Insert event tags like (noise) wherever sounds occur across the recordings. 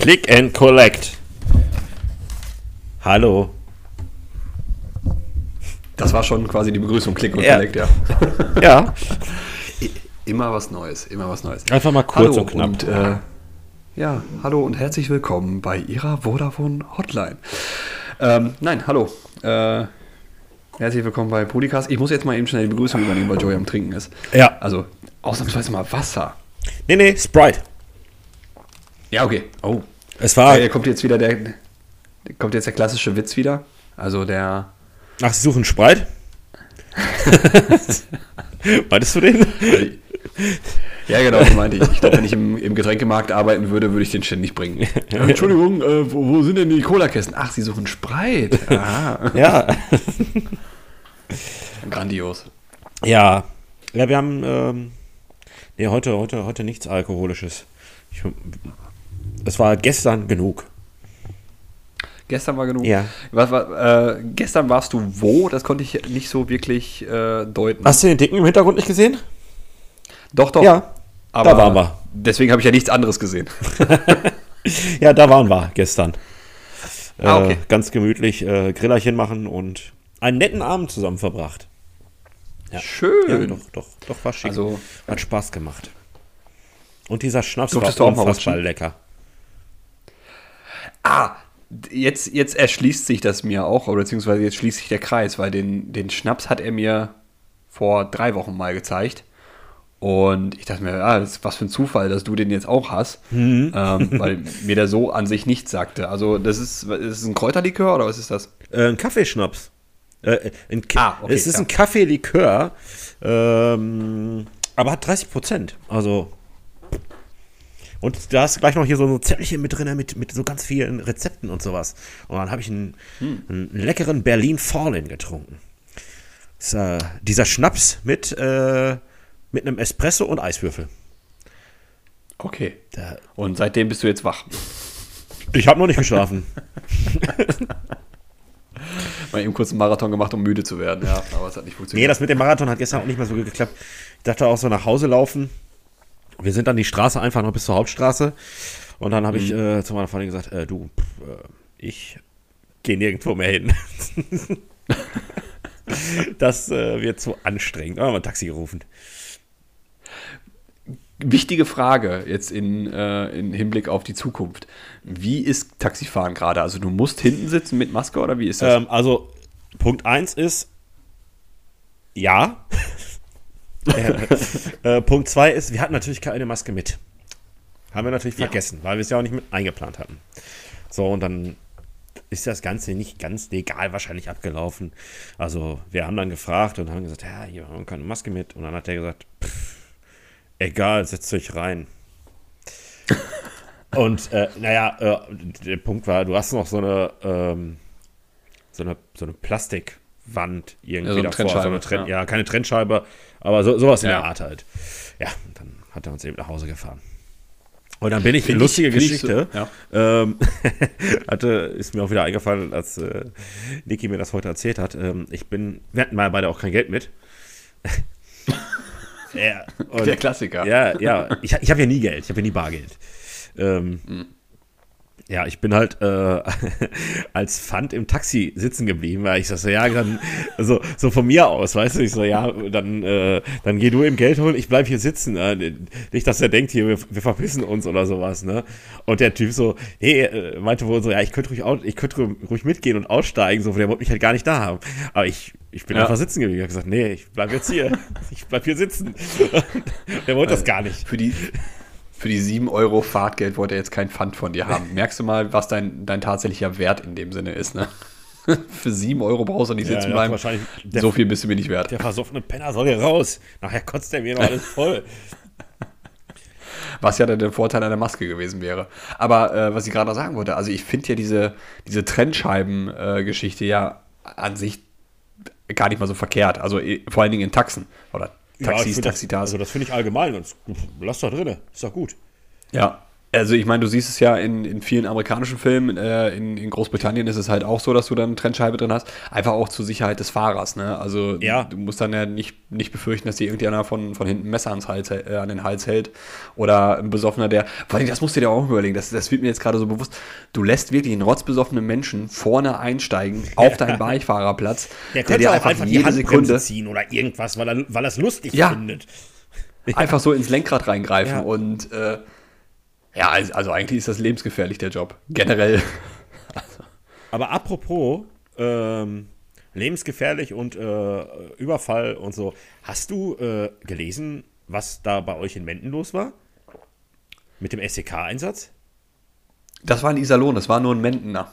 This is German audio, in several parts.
Click and Collect. Hallo. Das war schon quasi die Begrüßung, Click und Ja. Collect, ja. (laughs) Ja, Immer was Neues, immer was Neues. einfach mal kurz hallo und knapp. Und, äh, ja, hallo und herzlich willkommen bei Ihrer Vodafone Hotline. Ähm, nein, hallo. Äh, herzlich willkommen bei Podcast. Ich muss jetzt mal eben schnell die Begrüßung übernehmen, weil Joey am Trinken ist. ja. Also, ausnahmsweise mal Wasser. Nee, nee, Sprite. Ja, okay. Oh. Es war. Äh, kommt jetzt wieder der, kommt jetzt der klassische Witz wieder. Also der, Ach, Sie suchen Sprite? (laughs) Meintest du den? ja genau, das meinte ich. Ich glaube, wenn ich im, im Getränkemarkt arbeiten würde, würde ich den ständig bringen. Ja, (laughs) Entschuldigung, äh, wo, wo sind denn die Cola-Kästen? Ach, Sie suchen Spreit. Aha. Ja. (laughs) Grandios. Ja. Ja, wir haben. Ähm, nee, heute, heute, heute nichts Alkoholisches. Ich, es war gestern genug. Gestern war genug. Ja. Was, war, äh, gestern warst du wo? Das konnte ich nicht so wirklich äh, deuten. Hast du den Dicken im Hintergrund nicht gesehen? Doch, doch. Ja, aber da waren wir. Deswegen habe ich ja nichts anderes gesehen. (laughs) Ja, da waren wir gestern. Ah, okay. Äh, ganz gemütlich äh, Grillerchen machen und einen netten Abend zusammen verbracht. Schön. Ja, doch, doch, doch, war schick. Also- Hat Spaß gemacht. Und dieser Schnaps war unfassbar lecker. Ah, jetzt, jetzt erschließt sich das mir auch, oder beziehungsweise jetzt schließt sich der Kreis, weil den, den Schnaps hat er mir vor drei Wochen mal gezeigt. Und ich dachte mir, ah, was für ein Zufall, dass du den jetzt auch hast, Mhm. ähm, (laughs) weil mir der so an sich nichts sagte. Also, das ist, ist es ein Kräuterlikör oder was ist das? Äh, ein Kaffeeschnaps. Äh, ein Ah, okay, es ist ja. ein Kaffeelikör, ähm, aber hat 30 Prozent. Also. Und da hast du gleich noch hier so ein Zettelchen mit drin, mit, mit so ganz vielen Rezepten und sowas. Und dann habe ich einen, Hm. einen leckeren Berlin Fallen getrunken. Ist, äh, dieser Schnaps mit, äh, mit einem Espresso und Eiswürfel. Okay. Da, Und seitdem bist du jetzt wach. ich habe noch nicht geschlafen. (laughs) Mal eben kurz einen Marathon gemacht, um müde zu werden, ja. Aber es hat nicht Nee, funktioniert. das mit dem Marathon hat gestern auch nicht mehr so gut geklappt. Ich dachte auch so nach Hause laufen. Wir sind dann die Straße einfach noch bis zur Hauptstraße. Und dann habe ich äh, zu meiner Freundin gesagt, äh, du, pff, äh, ich gehe nirgendwo mehr hin. (laughs) das äh, wird zu anstrengend. Haben wir ein Taxi gerufen. Wichtige Frage jetzt in, äh, in Hinblick auf die Zukunft. Wie ist Taxifahren gerade? Also du musst hinten sitzen mit Maske oder wie ist das? Ähm, also, Punkt 1 ist, ja. Äh, Punkt 2 ist, wir hatten natürlich keine Maske mit. Haben wir natürlich Ja. vergessen, weil wir es ja auch nicht mit eingeplant hatten. So, und dann ist das Ganze nicht ganz legal wahrscheinlich abgelaufen. Also, wir haben dann gefragt und haben gesagt, ja, hier haben wir keine Maske mit. Und dann hat der gesagt, pff, egal, setzt euch rein. (laughs) und, äh, naja, äh, der Punkt war, du hast noch so eine, ähm, so eine, so eine Plastikwand irgendwie Ja, so davor. So eine ja. ja. keine Trennscheibe, aber so, sowas in Ja. der Art halt. Ja, und dann hat er uns eben nach Hause gefahren. Und dann bin ich, Find ich- lustige ich Geschichte, so- ja. ähm, (laughs) hatte, ist mir auch wieder eingefallen, als äh, Niki mir das heute erzählt hat. Ähm, ich bin, wir hatten mal beide auch kein Geld mit. (laughs) ja, und- Der Klassiker. ja, ja. Ich, ich habe ja nie Geld. Ich habe ja nie Bargeld. Ähm, Ja, ich bin halt äh, (laughs) als Pfand im Taxi sitzen geblieben, weil ich so, so ja, dann, so, so von mir aus, weißt du, ich so, ja, dann, äh, dann geh du ihm Geld holen, ich bleib hier sitzen. Äh, nicht, dass er denkt, hier, wir, wir verpissen uns oder sowas, ne? Und der Typ so, hey, äh, meinte wohl so, ja, ich könnte ruhig, au- ich könnte ruhig mitgehen und aussteigen, so, der wollte mich halt gar nicht da haben. Aber ich, ich bin Ja. einfach sitzen geblieben. Ich habe gesagt, nee, ich bleib jetzt hier. (laughs) Ich bleib hier sitzen. (laughs) der wollte das gar nicht. Für die, für die 7 Euro Fahrtgeld wollte er jetzt kein Pfand von dir haben. (laughs) Merkst du mal, was dein, dein tatsächlicher Wert in dem Sinne ist, ne? (laughs) Für 7 Euro brauchst du nicht Ja, sitzen bleiben. der- so viel bist du mir nicht wert. Der versoffene Penner soll hier raus. Nachher kotzt er mir noch alles voll. Was ja dann der Vorteil einer Maske gewesen wäre. Aber äh, was ich gerade noch sagen wollte, also ich finde ja diese, diese Trennscheiben-Geschichte ja an sich gar nicht mal so verkehrt. Also eh, vor allen Dingen in Taxen oder Ja, Taxis, find das, Taxitas. also das finde ich allgemein. ganz gut. Lass doch drinne. Ist doch gut. ja. Also ich meine, du siehst es ja in, in vielen amerikanischen Filmen, äh, in, in Großbritannien ist es halt auch so, dass du dann eine Trennscheibe drin hast, einfach auch zur Sicherheit des Fahrers. Ne? Also Ja. du musst dann ja nicht, nicht befürchten, dass dir irgendjemand von, von hinten ein Messer ans Hals, äh, an den Hals hält oder ein Besoffener, der, vor allem das musst du dir auch überlegen, das, das wird mir jetzt gerade so bewusst, du lässt wirklich einen rotzbesoffenen Menschen vorne einsteigen (laughs) auf deinen Beifahrerplatz, Der könnte dir auch einfach die jede Sekunde ziehen oder irgendwas, weil er weil er es lustig Ja. findet. einfach (laughs) so ins Lenkrad reingreifen Ja. und äh, ja, also, also eigentlich ist das lebensgefährlich, der Job. Generell. (laughs) Aber apropos ähm, lebensgefährlich und äh, Überfall und so, hast du äh, gelesen, was da bei euch in Menden los war? Mit dem SEK-Einsatz? Das war ein Iserlohn, das war nur ein Mentener.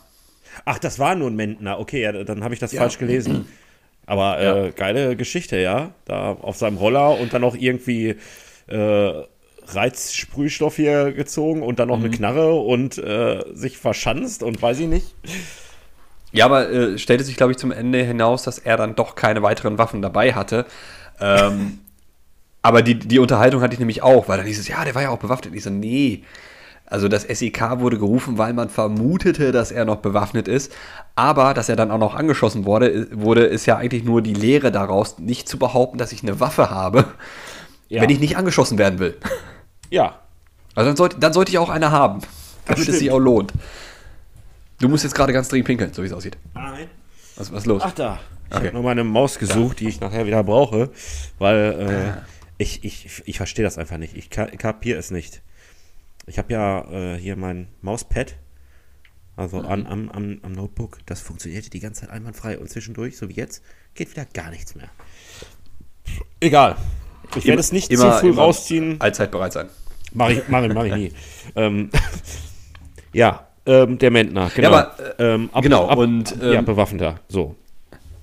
Ach, das war nur ein Mendner. Okay, ja, dann habe ich das Ja. falsch gelesen. Aber äh, geile Geschichte, ja. Da auf seinem Roller und dann noch irgendwie äh, Reizsprühstoff hier gezogen und dann noch eine Knarre und äh, sich verschanzt und weiß ich nicht. Ja, aber äh, stellte sich, glaube ich, zum Ende hinaus, dass er dann doch keine weiteren Waffen dabei hatte. Ähm, (laughs) aber die, die Unterhaltung hatte ich nämlich auch, weil dann hieß es, ja, der war ja auch bewaffnet. Ich so, nee. Also das SEK wurde gerufen, weil man vermutete, dass er noch bewaffnet ist. Aber dass er dann auch noch angeschossen wurde, wurde ist ja eigentlich nur die Lehre daraus, nicht zu behaupten, dass ich eine Waffe habe, Ja. wenn ich nicht angeschossen werden will. Ja, Also dann sollte, dann sollte ich auch eine haben, damit es sich auch lohnt. Du musst jetzt gerade ganz dringend pinkeln, so wie es aussieht. Nein. Was, was ist los? Ach da. Ich Okay. habe nur meine Maus gesucht, die ich nachher wieder brauche, weil äh, ich, ich, ich verstehe das einfach nicht. Ich ka- kapiere es nicht. Ich habe ja äh, hier mein Mauspad, also an, am, am, am Notebook, das funktionierte die ganze Zeit einwandfrei und zwischendurch, so wie jetzt, geht wieder gar nichts mehr. Egal. Ich werde es nicht zu früh rausziehen. Allzeit bereit sein. Mach ich, mach ich, mach ich nie. (laughs) ähm, (laughs) ja, ähm, der Mentner, genau. aber, äh, ähm, ab, genau, ab, und, ja, ähm, bewaffneter, so.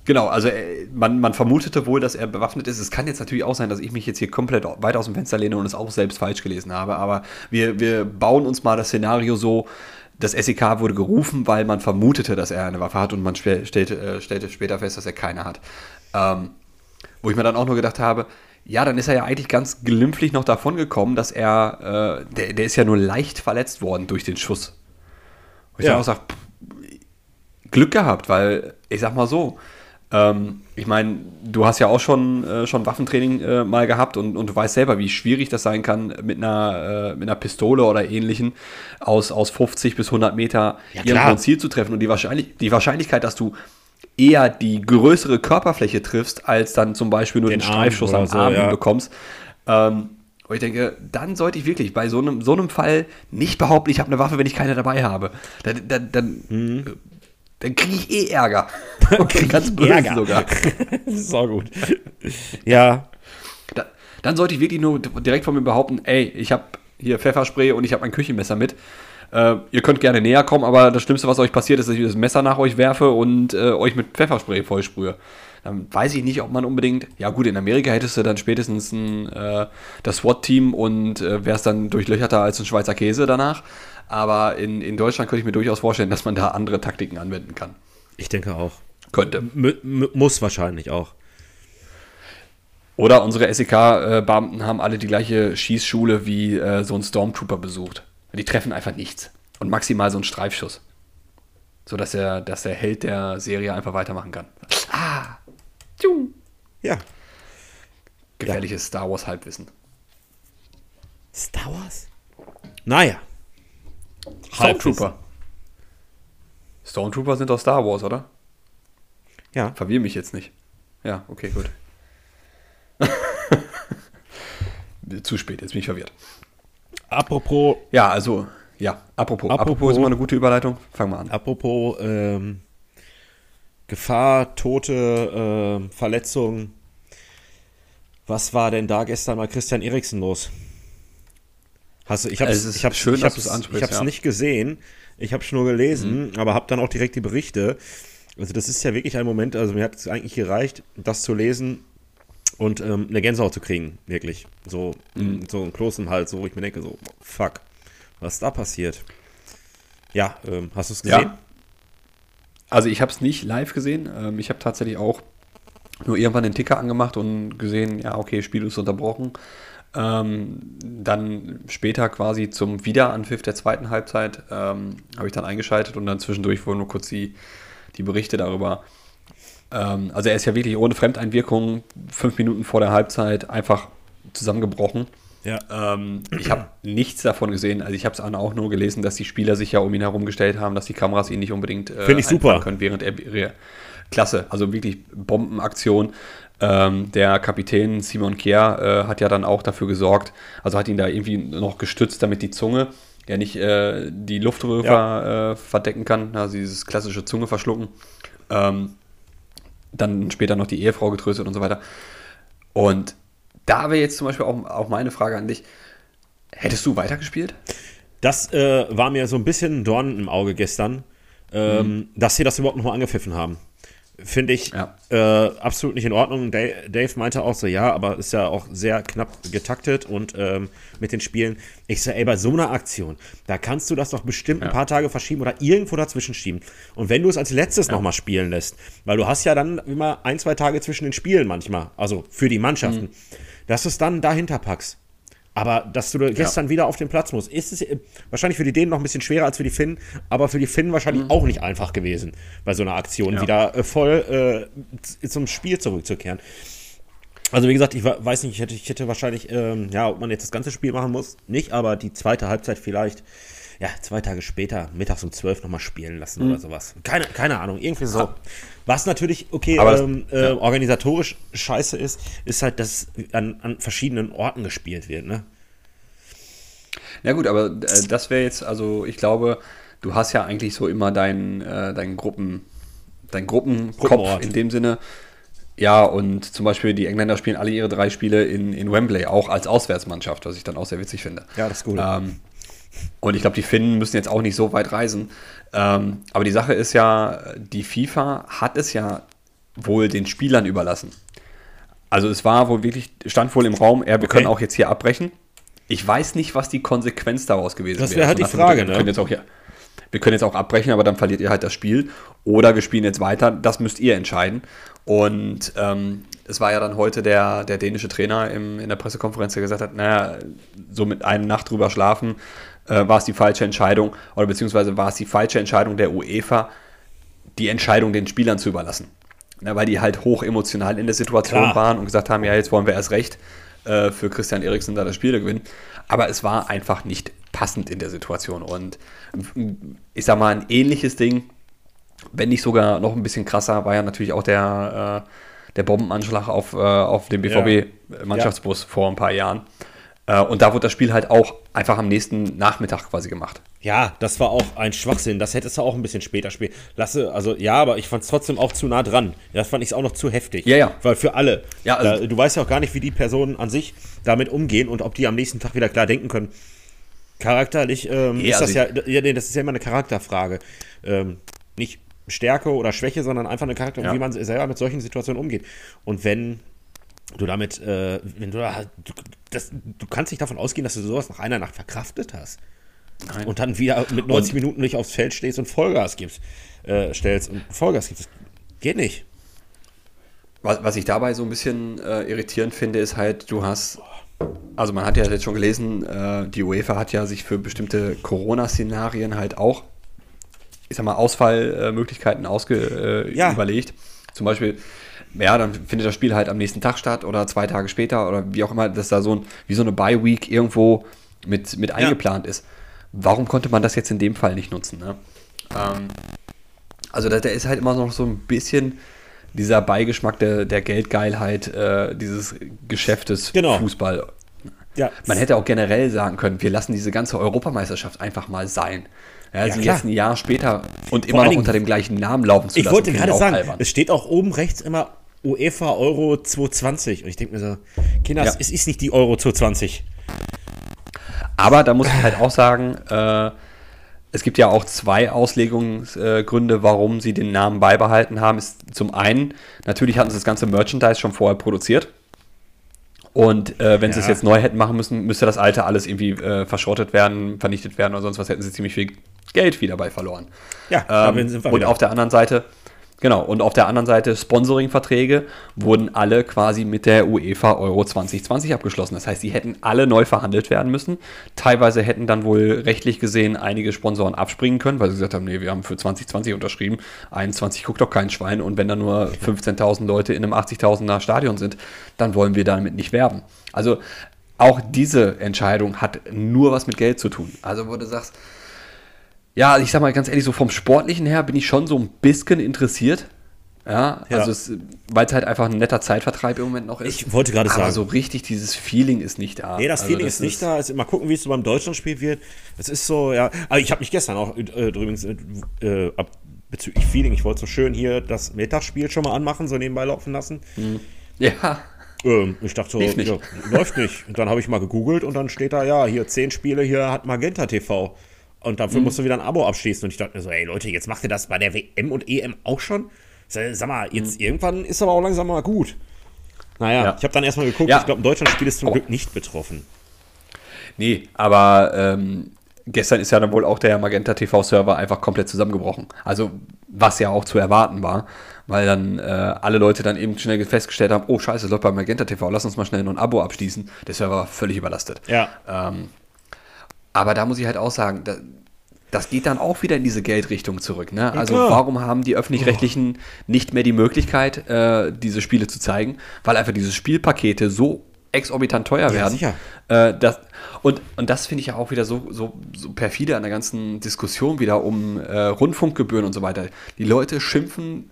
Genau, also äh, man, man vermutete wohl, dass er bewaffnet ist. Es kann jetzt natürlich auch sein, dass ich mich jetzt hier komplett weit aus dem Fenster lehne und es auch selbst falsch gelesen habe. Aber wir, wir bauen uns mal das Szenario so, das SEK wurde gerufen, weil man vermutete, dass er eine Waffe hat und man stellte, äh, stellte später fest, dass er keine hat. Ähm, wo ich mir dann auch nur gedacht habe, ja, dann ist er ja eigentlich ganz glimpflich noch davon gekommen, dass er, äh, der, der ist ja nur leicht verletzt worden durch den Schuss. Wo ich Ja. dann auch sage, Glück gehabt, weil ich sag mal so, ähm, ich meine, du hast ja auch schon, äh, schon Waffentraining äh, mal gehabt und, und du weißt selber, wie schwierig das sein kann, mit einer, äh, mit einer Pistole oder ähnlichen aus, aus 50 bis 100 Meter Ja, irgendwo ein Ziel zu treffen. Und die, Wahrscheinlich die Wahrscheinlichkeit, dass du eher die größere Körperfläche triffst, als dann zum Beispiel nur Den den, Streifschuss am so, Arm ja. bekommst. Ähm, und ich denke, dann sollte ich wirklich bei so einem, so einem Fall nicht behaupten, ich habe eine Waffe, wenn ich keine dabei habe. Dann, dann, dann, Mhm. dann kriege ich eh Ärger. (laughs) Und (laughs) ganz böse Ärger. sogar. das (laughs) ist auch gut. Ja, Da, dann sollte ich wirklich nur direkt von mir behaupten, ey, ich habe hier Pfefferspray und ich habe mein Küchenmesser mit. Äh, ihr könnt gerne näher kommen, aber das Schlimmste, was euch passiert, ist, dass ich das Messer nach euch werfe und äh, euch mit Pfefferspray vollsprühe. Dann weiß ich nicht, ob man unbedingt. Ja, gut, in Amerika hättest du dann spätestens ein, äh, das SWAT-Team und äh, wärst dann durchlöcherter als ein Schweizer Käse danach. Aber in, in Deutschland könnte ich mir durchaus vorstellen, dass man da andere Taktiken anwenden kann. ich denke auch. Könnte. M muss wahrscheinlich auch. Oder unsere SEK-Beamten haben alle die gleiche Schießschule wie äh, so ein Stormtrooper besucht. Die treffen einfach nichts. Und maximal so einen Streifschuss. So dass er, dass der Held der Serie einfach weitermachen kann. Ah! Tschung. Ja. Gefährliches Star Wars Halbwissen. Star Wars? Naja. Stormtrooper. Stormtrooper sind doch Star Wars, oder? Ja. Verwirr mich jetzt nicht. Ja, okay, gut. (laughs) Zu spät, jetzt bin ich verwirrt. Apropos, Ja, also, ja, apropos. Apropos, Apropos- ist immer eine gute Überleitung. Fangen wir an. apropos ähm, Gefahr, Tote, ähm, Verletzungen. Was war denn da gestern bei Christian Eriksen los? Hast du, ich habe Es ich hab's, schön, ich dass hab's, du's ansprichst, ich hab's ja. Mhm. nicht gesehen. Ich habe es nur gelesen, aber habe dann auch direkt die Berichte. Also das ist ja wirklich ein Moment, also mir hat es eigentlich gereicht, das zu lesen und ähm, eine Gänsehaut zu kriegen, wirklich. So, Mhm. so ein Kloß im Hals, so wo ich mir denke, so, fuck, was ist da passiert? Ja, ähm, hast du es gesehen? Ja. Also ich habe es nicht live gesehen. Ähm, ich habe tatsächlich auch nur irgendwann den Ticker angemacht und gesehen, ja, okay, Spiel ist unterbrochen. Ähm, dann später quasi zum Wiederanpfiff der zweiten Halbzeit ähm, habe ich dann eingeschaltet und dann zwischendurch wurden nur kurz die, die Berichte darüber. Ähm, also er ist ja wirklich ohne Fremdeinwirkung fünf Minuten vor der Halbzeit einfach zusammengebrochen. Ja. Ähm, ich habe nichts davon gesehen. Also ich habe es auch nur gelesen, dass die Spieler sich ja um ihn herumgestellt haben, dass die Kameras ihn nicht unbedingt äh, Finde ich super. können, während er klasse, also wirklich Bombenaktion. Ähm, der Kapitän Simon Kier äh, hat ja dann auch dafür gesorgt, also hat ihn da irgendwie noch gestützt, damit die Zunge ja nicht äh, die Luftröhre Ja. äh, verdecken kann, also dieses klassische Zunge verschlucken. Ähm, dann später noch die Ehefrau getröstet und so weiter. Und da wäre jetzt zum Beispiel auch, auch meine Frage an dich. Hättest du weitergespielt? Das äh, war mir so ein bisschen ein Dorn im Auge gestern, ähm, dass sie das überhaupt nochmal angepfiffen haben. Finde ich Ja. äh, absolut nicht in Ordnung. Dave, meinte auch so, ja, aber ist ja auch sehr knapp getaktet und ähm, mit den Spielen. Ich so, ey, bei so einer Aktion, da kannst du das doch bestimmt ein Ja. paar Tage verschieben oder irgendwo dazwischen schieben. Und wenn du es als letztes noch nochmal spielen lässt, weil du hast ja dann immer ein, zwei Tage zwischen den Spielen manchmal, also für die Mannschaften, dass du es dann dahinter packst. Aber dass du gestern wieder auf den Platz musst, ist es wahrscheinlich für die Dänen noch ein bisschen schwerer als für die Finnen, aber für die Finnen wahrscheinlich auch nicht einfach gewesen, bei so einer Aktion Ja. wieder äh, voll äh, zum Spiel zurückzukehren. Also wie gesagt, ich weiß nicht, ich hätte, ich hätte wahrscheinlich, ähm, ja, ob man jetzt das ganze Spiel machen muss, nicht, aber die zweite Halbzeit vielleicht, ja, zwei Tage später, mittags um zwölf nochmal spielen lassen Mhm. oder sowas. Keine, keine Ahnung, irgendwie so. Was natürlich, okay, Aber das- ähm, äh, organisatorisch scheiße ist, ist halt, dass an, an verschiedenen Orten gespielt wird, ne? Ja gut, aber äh, das wäre jetzt, also ich glaube, du hast ja eigentlich so immer deinen äh, deinen Gruppen, deinen Gruppenkopf Gruppenort. in dem Sinne. Ja, und zum Beispiel die Engländer spielen alle ihre drei Spiele in, in Wembley, auch als Auswärtsmannschaft, was ich dann auch sehr witzig finde. Ja, das ist gut. Ähm, und ich glaube, die Finnen müssen jetzt auch nicht so weit reisen. Ähm, aber die Sache ist ja, die FIFA hat es ja wohl den Spielern überlassen. Also es war wohl wirklich, stand wohl im Raum, er, wir Okay. können auch jetzt hier abbrechen. Ich weiß nicht, was die Konsequenz daraus gewesen Das wäre. wäre halt So die Frage, Motto, ne? Wir können, jetzt auch hier, wir können jetzt auch abbrechen, aber dann verliert ihr halt das Spiel. Oder wir spielen jetzt weiter. Das müsst ihr entscheiden. Und ähm, es war ja dann heute der, der dänische Trainer im, in der Pressekonferenz, der gesagt hat, naja, so mit einer Nacht drüber schlafen, äh, war es die falsche Entscheidung. Oder beziehungsweise war es die falsche Entscheidung der UEFA, die Entscheidung den Spielern zu überlassen. Na, weil die halt hoch emotional in der Situation Klar. waren und gesagt haben, ja, jetzt wollen wir erst recht äh, für Christian Eriksen da das Spiel gewinnen. Aber es war einfach nicht passend in der Situation. Und mm, ich sag mal, ein ähnliches Ding, wenn nicht sogar noch ein bisschen krasser, war ja natürlich auch der, äh, der Bombenanschlag auf, äh, auf den BVB-Mannschaftsbus vor ein paar Jahren. Äh, und da wurde das Spiel halt auch einfach am nächsten Nachmittag quasi gemacht. Ja, das war auch ein Schwachsinn. Das hättest du auch ein bisschen später spielen. Lasse, also ja, aber ich fand es trotzdem auch zu nah dran. Das fand ich auch noch zu heftig. Ja, ja. Weil für alle. Ja, also- da, du weißt ja auch gar nicht, wie die Personen an sich damit umgehen und ob die am nächsten Tag wieder klar denken können. Charakterlich ähm, Nee, ist das also ja, ja, nee, das ist ja immer eine Charakterfrage. Ähm, nicht Stärke oder Schwäche, sondern einfach eine Charakter, Ja. wie man selber mit solchen Situationen umgeht. Und wenn du damit, äh, wenn du da, du, das, du kannst nicht davon ausgehen, dass du sowas nach einer Nacht verkraftet hast Nein. und dann wieder mit 90 Und- Minuten nicht aufs Feld stehst und Vollgas gibst, äh, stellst und Vollgas gibst. Das geht nicht. Was, was ich dabei so ein bisschen äh, irritierend finde, ist halt, du hast, also man hat ja jetzt schon gelesen, äh, die UEFA hat ja sich für bestimmte Corona-Szenarien halt auch, ich sag mal, Ausfallmöglichkeiten ausge, äh, Ja. überlegt. Zum Beispiel, ja, dann findet das Spiel halt am nächsten Tag statt oder zwei Tage später oder wie auch immer, dass da so ein, wie so eine Bye-Week irgendwo mit, mit eingeplant ist. Warum konnte man das jetzt in dem Fall nicht nutzen? Ne? Ähm, also da, da ist halt immer noch so ein bisschen dieser Beigeschmack der, der Geldgeilheit äh, dieses Geschäftes Genau. Fußball. Ja, Man hätte auch generell sagen können, wir lassen diese ganze Europameisterschaft einfach mal sein. Ja, sie klar. jetzt ein Jahr später und Vor immer noch Dingen- unter dem gleichen Namen laufen zu ich lassen. wollte finde gerade sagen, albern. es steht auch oben rechts immer UEFA Euro 220 und ich denke mir so, Kinder, Ja. es ist nicht die Euro 220. Aber da muss ich halt auch sagen, äh, es gibt ja auch zwei Auslegungsgründe, warum sie den Namen beibehalten haben. Ist zum einen, natürlich hatten sie das ganze Merchandise schon vorher produziert. Und äh, wenn sie es Ja. jetzt neu hätten machen müssen, müsste das alte alles irgendwie äh, verschrottet werden, vernichtet werden oder sonst was, hätten sie ziemlich viel Geld wieder bei verloren. Ja, Ähm, sind wir und auf der anderen Seite, Genau, und auf der anderen Seite Sponsoring-Verträge wurden alle quasi mit der UEFA Euro 2020 abgeschlossen. Das heißt, die hätten alle neu verhandelt werden müssen. Teilweise hätten dann wohl rechtlich gesehen einige Sponsoren abspringen können, weil sie gesagt haben, nee, wir haben für 2020 unterschrieben, 21 guckt doch kein Schwein und wenn da nur 15.000 Leute in einem 80.000er Stadion sind, dann wollen wir damit nicht werben. Also auch diese Entscheidung hat nur was mit Geld zu tun. Also wo du sagst, ja, ich sag mal ganz ehrlich, so vom Sportlichen her bin ich schon so ein bisschen interessiert. Ja, Ja. also weil es halt einfach ein netter Zeitvertreib im Moment noch ist. Ich wollte gerade Aber sagen. so richtig dieses Feeling ist nicht da. Nee, das Also Feeling ist nicht da. Also mal gucken, wie es so beim Deutschlandspiel wird. Es ist so, ja. Aber ich habe mich gestern auch äh, übrigens äh, äh, ab, bezüglich Feeling, ich wollte so schön hier das Mittagsspiel schon mal anmachen, so nebenbei laufen lassen. Ja, Ähm, ich dachte so, nicht. Ja, läuft nicht. Und dann habe ich mal gegoogelt und dann steht da, ja, hier zehn Spiele, hier hat Magenta TV. Und Mhm. dafür musst du wieder ein Abo abschließen. Und ich dachte mir so, ey Leute, jetzt macht ihr das bei der WM und EM auch schon? Sag mal, jetzt irgendwann ist aber auch langsam mal gut. Naja, Mhm. Ja. ich habe dann erstmal geguckt, Ja. ich glaube, ein Deutschlandspiel ist zum Oh. Glück nicht betroffen. nee, aber ähm, gestern ist ja dann wohl auch der Magenta TV-Server einfach komplett zusammengebrochen. Also, was ja auch zu erwarten war, weil dann äh, alle Leute dann eben schnell festgestellt haben, oh scheiße, es läuft bei Magenta TV, lass uns mal schnell noch ein Abo abschließen. Der Server war völlig überlastet. Ja. Ähm, aber da muss ich halt auch sagen, da, das geht dann auch wieder in diese Geldrichtung zurück. Ne? Also klar. warum haben die öffentlich-rechtlichen nicht mehr die Möglichkeit, äh, diese Spiele zu zeigen? Weil einfach diese Spielpakete so exorbitant teuer werden. sicher. Äh, das, und, und das finde ich ja auch wieder so, so, so perfide an der ganzen Diskussion wieder um äh, Rundfunkgebühren und so weiter. Die Leute schimpfen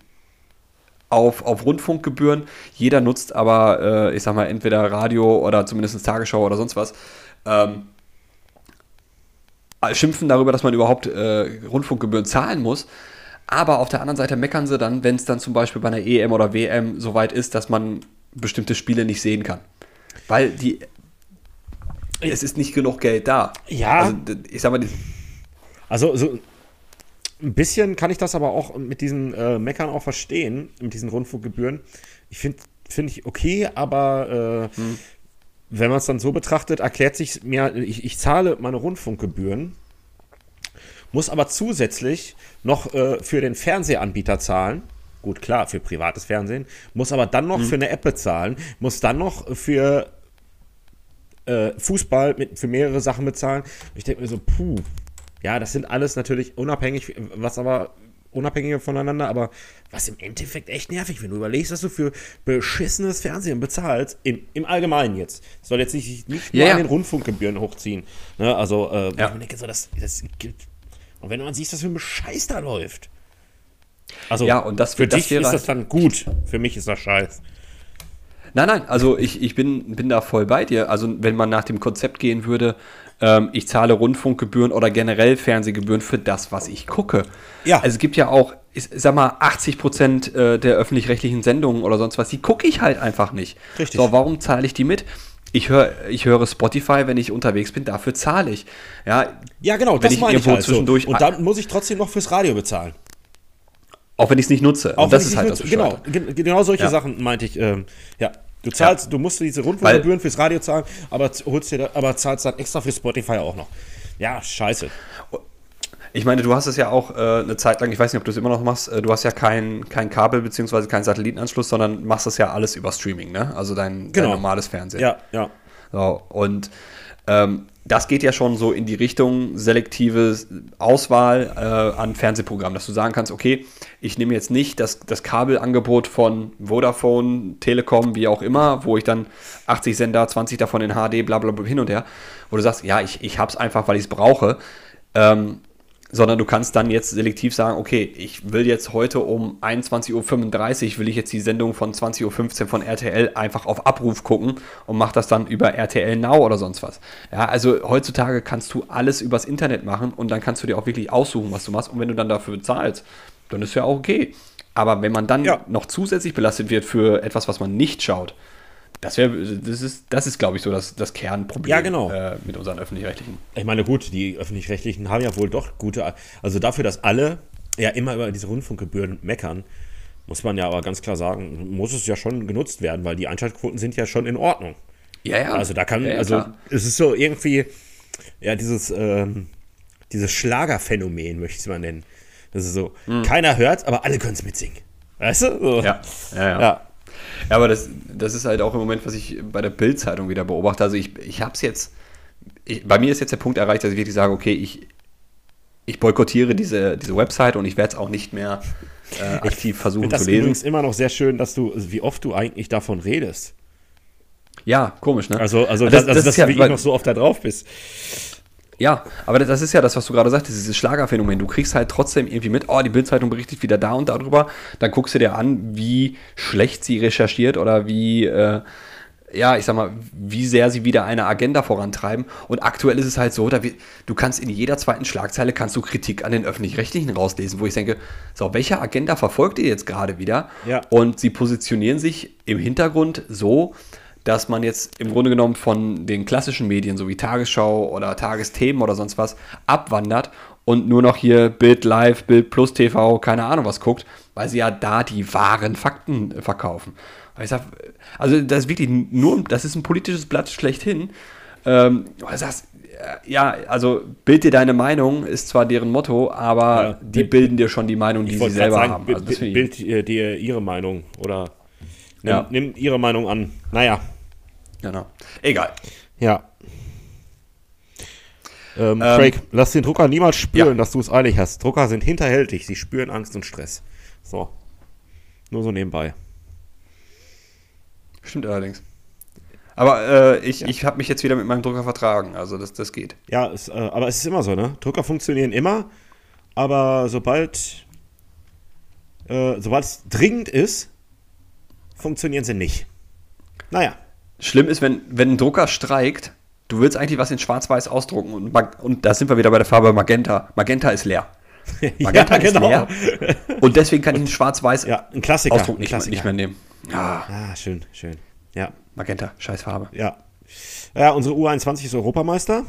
auf, auf Rundfunkgebühren. Jeder nutzt aber, äh, ich sag mal, entweder Radio oder zumindest Tagesschau oder sonst was. Ähm, schimpfen darüber, dass man überhaupt äh, Rundfunkgebühren zahlen muss. Aber auf der anderen Seite meckern sie dann, wenn es dann zum Beispiel bei einer EM oder WM so weit ist, dass man bestimmte Spiele nicht sehen kann. Weil die. Es ist nicht genug Geld da. Ja. Also, ich sag mal, Also so ein bisschen kann ich das aber auch mit diesen äh, Meckern auch verstehen, mit diesen Rundfunkgebühren. Ich finde finde ich okay, aber äh, wenn man es dann so betrachtet, erklärt sich mir, ich, ich zahle meine Rundfunkgebühren, muss aber zusätzlich noch äh, für den Fernsehanbieter zahlen. Gut, klar, für privates Fernsehen, muss aber dann noch für eine App bezahlen, muss dann noch für äh, Fußball mit, für mehrere Sachen bezahlen. Ich denke mir so, puh, ja, das sind alles natürlich unabhängig, was aber unabhängige voneinander, aber was im Endeffekt echt nervig, wenn du überlegst, dass du für beschissenes Fernsehen bezahlst, im, im Allgemeinen jetzt. Das soll jetzt nicht, nicht nur Ja, an den Rundfunkgebühren hochziehen. Ne? Also, äh, Ja. ich denke, so, das, das gibt. Und wenn man sieht, was für ein Scheiß da läuft. Also, Ja, und das- für das dich ist halt- das dann gut. Für mich ist das Scheiß. Nein, nein, also ich, ich bin, bin da voll bei dir. Also wenn man nach dem Konzept gehen würde, ähm, ich zahle Rundfunkgebühren oder generell Fernsehgebühren für das, was ich gucke. Ja. Also es gibt ja auch, ich sag mal, 80 Prozent äh, der öffentlich-rechtlichen Sendungen oder sonst was, die gucke ich halt einfach nicht. Richtig. So, warum zahle ich die mit? Ich, hör, ich höre Spotify, wenn ich unterwegs bin, dafür zahle ich. Ja, Ja, genau, Wenn das ich meine ich irgendwo halt so. zwischendurch- Und dann muss ich trotzdem noch fürs Radio bezahlen. auch wenn ich es nicht nutze. Auch Und das ist ich halt nicht das nutze. Genau, genau solche Ja. Sachen meinte ich. Ähm, ja, du zahlst, du musst diese Rundfunkgebühren fürs Radio zahlen, aber holst dir, da, aber zahlst dann extra für Spotify auch noch. Ja, scheiße. Ich meine, du hast es ja auch äh, eine Zeit lang, ich weiß nicht, ob du es immer noch machst, äh, du hast ja kein, kein Kabel bzw. keinen Satellitenanschluss, sondern machst das ja alles über Streaming, ne? Also dein, Genau. dein normales Fernsehen. Ja, ja. So, und ähm, das geht ja schon so in die Richtung selektive Auswahl äh, an Fernsehprogrammen, dass du sagen kannst, okay, ich nehme jetzt nicht das, das Kabelangebot von Vodafone, Telekom, wie auch immer, wo ich dann 80 Sender, 20 davon in HD, bla bla bla hin und her, wo du sagst, ja, ich, ich hab's einfach, weil ich es brauche. Ähm, sondern du kannst dann jetzt selektiv sagen, okay, ich will jetzt heute um 21.35 Uhr, will ich jetzt die Sendung von 20.15 Uhr von RTL einfach auf Abruf gucken und mach das dann über RTL Now oder sonst was. Ja, also heutzutage kannst du alles übers Internet machen und dann kannst du dir auch wirklich aussuchen, was du machst und wenn du dann dafür bezahlst, dann ist ja auch okay. Aber wenn man dann Ja. noch zusätzlich belastet wird für etwas, was man nicht schaut, das wäre, das ist, das ist, glaube ich, so das, das Kernproblem Ja, genau. äh, mit unseren öffentlich-rechtlichen. Ich meine, gut, die Öffentlich-Rechtlichen haben ja wohl doch gute, also dafür, dass alle ja immer über diese Rundfunkgebühren meckern, muss man ja aber ganz klar sagen, muss es ja schon genutzt werden, weil die Einschaltquoten sind ja schon in Ordnung. Ja, ja. Also da kann, Ja, ja, also klar. es ist so irgendwie, ja, dieses, ähm, dieses Schlagerphänomen, möchte ich es mal nennen. Das ist so, Hm. keiner hört, aber alle können es mitsingen. Weißt du? So. Ja, ja, ja. ja. Ja, aber das, das ist halt auch im Moment, was ich bei der Bild-Zeitung wieder beobachte. Also ich, ich habe es jetzt, ich, bei mir ist jetzt der Punkt erreicht, dass ich wirklich sage, okay, ich, ich boykottiere diese, diese Website und ich werde es auch nicht mehr äh, aktiv versuchen zu lesen. Das ist immer noch sehr schön, dass du, wie oft du eigentlich davon redest. Ja, komisch, ne? Also, also, das, das, das dass ja, du wirklich noch so oft da drauf bist. Ja, aber das ist ja das, was du gerade sagtest, dieses Schlagerphänomen. Du kriegst halt trotzdem irgendwie mit, oh, die Bildzeitung berichtet wieder da und darüber. Dann guckst du dir an, wie schlecht sie recherchiert oder wie, äh, ja, ich sag mal, wie sehr sie wieder eine Agenda vorantreiben. Und aktuell ist es halt so, wir, du kannst in jeder zweiten Schlagzeile kannst du Kritik an den Öffentlich-Rechtlichen rauslesen, wo ich denke, so, welche Agenda verfolgt ihr jetzt gerade wieder? Ja. Und sie positionieren sich im Hintergrund so, dass man jetzt im Grunde genommen von den klassischen Medien, so wie Tagesschau oder Tagesthemen oder sonst was, abwandert und nur noch hier Bild Live, Bild Plus TV, keine Ahnung was guckt, weil sie ja da die wahren Fakten verkaufen. Ich sag, also das ist wirklich nur, das ist ein politisches Blatt schlechthin. Ähm, du sagst, ja, also bild dir deine Meinung, ist zwar deren Motto, aber ja, die bilden dir schon die Meinung, die sie selber sagen, haben. Also bild dir ihre Meinung oder nimm, ja. nimm ihre Meinung an. Naja, Genau. Egal. Ja. Ähm, ähm, Craig, lass den Drucker niemals spüren, ja. dass du es eilig hast. Drucker sind hinterhältig, sie spüren Angst und Stress. So. Nur so nebenbei. Stimmt allerdings. Aber äh, ich, ja. ich habe mich jetzt wieder mit meinem Drucker vertragen, also das, das geht. Ja, es, äh, aber es ist immer so, ne? Drucker funktionieren immer, aber sobald, äh, sobald es dringend ist, funktionieren sie nicht. Naja. Schlimm ist, wenn, wenn ein Drucker streikt, du willst eigentlich was in Schwarz-Weiß ausdrucken und, und da sind wir wieder bei der Farbe Magenta. Magenta ist leer. (laughs) Magenta ja, ist genau. leer. Und deswegen kann ich einen Schwarz-Weiß ja, ein Klassiker, Ausdruck nicht, Klassiker. nicht mehr nehmen. Ja. ah, schön, schön. Ja. Magenta, scheiß Farbe. Ja. Ja, unsere U21 ist Europameister.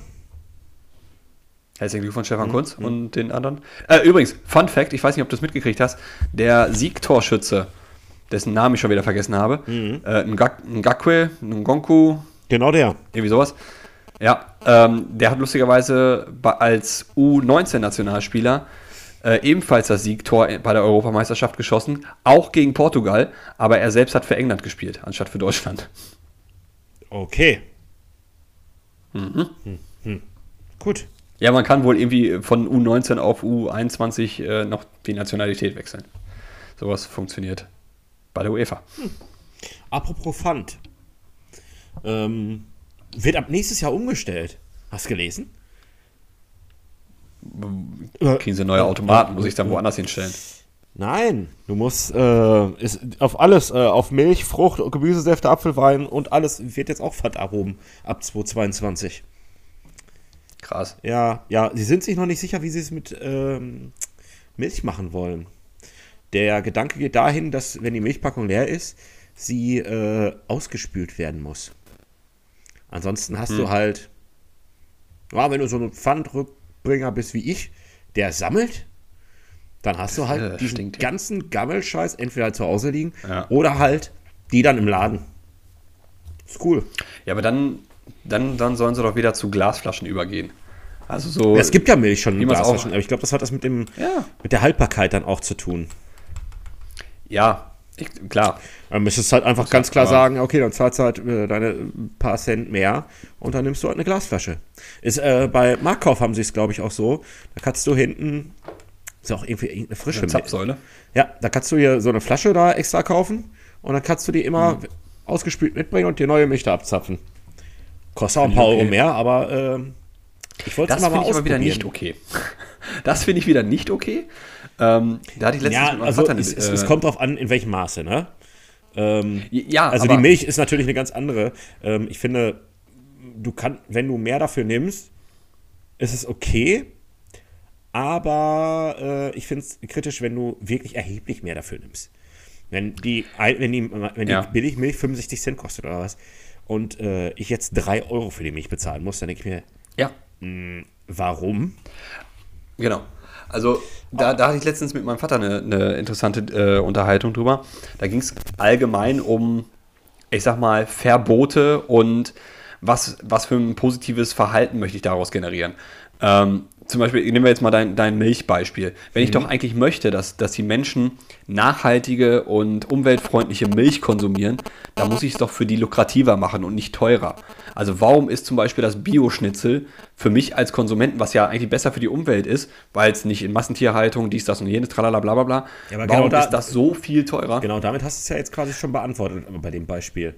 Herzlichen Glückwunsch, Stefan mhm. Kunz mhm. und den anderen. Äh, übrigens, Fun Fact, ich weiß nicht, ob du es mitgekriegt hast, der Siegtorschütze dessen Namen ich schon wieder vergessen habe. Mhm. Äh, Ngakwe, Ngonku. Genau der. Irgendwie sowas. Ja, ähm, der hat lustigerweise als U19-Nationalspieler äh, ebenfalls das Siegtor bei der Europameisterschaft geschossen, auch gegen Portugal, aber er selbst hat für England gespielt, anstatt für Deutschland. Okay. Mhm. Hm, hm. Gut. Ja, man kann wohl irgendwie von U19 auf U21 äh, noch die Nationalität wechseln. Sowas funktioniert bei der UEFA. Hm. Apropos Pfand. Ähm, wird ab nächstes Jahr umgestellt. Hast du gelesen? Kriegen sie neue Automaten, muss ich dann woanders hinstellen. Nein, du musst äh, ist auf alles, äh, auf Milch, Frucht, Gemüsesäfte, Apfelwein und alles wird jetzt auch Pfand erhoben ab 2022. Krass. Ja, ja, sie sind sich noch nicht sicher, wie sie es mit ähm, Milch machen wollen. Der Gedanke geht dahin, dass, wenn die Milchpackung leer ist, sie äh, ausgespült werden muss. Ansonsten hast hm. du halt, ja, wenn du so ein Pfandrückbringer bist wie ich, der sammelt, dann hast du halt äh, diesen stinkt, ganzen Gammelscheiß entweder zu Hause liegen ja. oder halt die dann im Laden. Ist cool. Ja, aber dann, dann, dann sollen sie doch wieder zu Glasflaschen übergehen. Also so. Ja, es gibt ja Milch schon in Glasflaschen, aber ich glaube, das hat das mit dem ja. mit der Haltbarkeit dann auch zu tun. Ja, ich, klar. Dann müsstest du halt einfach ganz klar sagen, okay, dann zahlst du halt äh, deine paar Cent mehr und dann nimmst du halt eine Glasflasche. Ist, äh, bei Marktkauf haben sie es, glaube ich, auch so. Da kannst du hinten, ist auch irgendwie eine frische eine Zapfsäule. Ja, da kannst du hier so eine Flasche da extra kaufen und dann kannst du die immer mhm. ausgespült mitbringen und dir neue Milch da abzapfen. Kostet auch ein paar okay. Euro mehr, aber äh, ich wollte es mal, mal ausprobieren. Das finde ich aber wieder nicht okay. (laughs) Das finde ich wieder nicht okay. Ähm, da hatte ich letztens ja, mit meinem also Vater es, äh, es, kommt drauf an, in welchem Maße, ne? Ähm, ja, also die Milch ist natürlich eine ganz andere. Ähm, ich finde, du kannst, wenn du mehr dafür nimmst, ist es okay. Aber äh, ich finde es kritisch, wenn du wirklich erheblich mehr dafür nimmst. Wenn die, wenn die, wenn die ja. Billigmilch 65 Cent kostet oder was und äh, ich jetzt 3 Euro für die Milch bezahlen muss, dann denke ich mir, ja. Mh, hm, warum? Genau. Also da, da hatte ich letztens mit meinem Vater eine, eine interessante äh, Unterhaltung drüber. Da ging es allgemein um, ich sag mal, Verbote und was, was für ein positives Verhalten möchte ich daraus generieren. Ähm, zum Beispiel, nehmen wir jetzt mal dein, dein Milchbeispiel. Wenn ich doch eigentlich möchte, dass, dass die Menschen nachhaltige und umweltfreundliche Milch konsumieren, dann muss ich es doch für die lukrativer machen und nicht teurer. Also warum ist zum Beispiel das Bioschnitzel für mich als Konsumenten, was ja eigentlich besser für die Umwelt ist, weil es nicht in Massentierhaltung, dies, das und jenes, tralala, bla bla bla, Ja, warum genau da- ist das so viel teurer? Genau, damit hast du es ja jetzt quasi schon beantwortet bei dem Beispiel.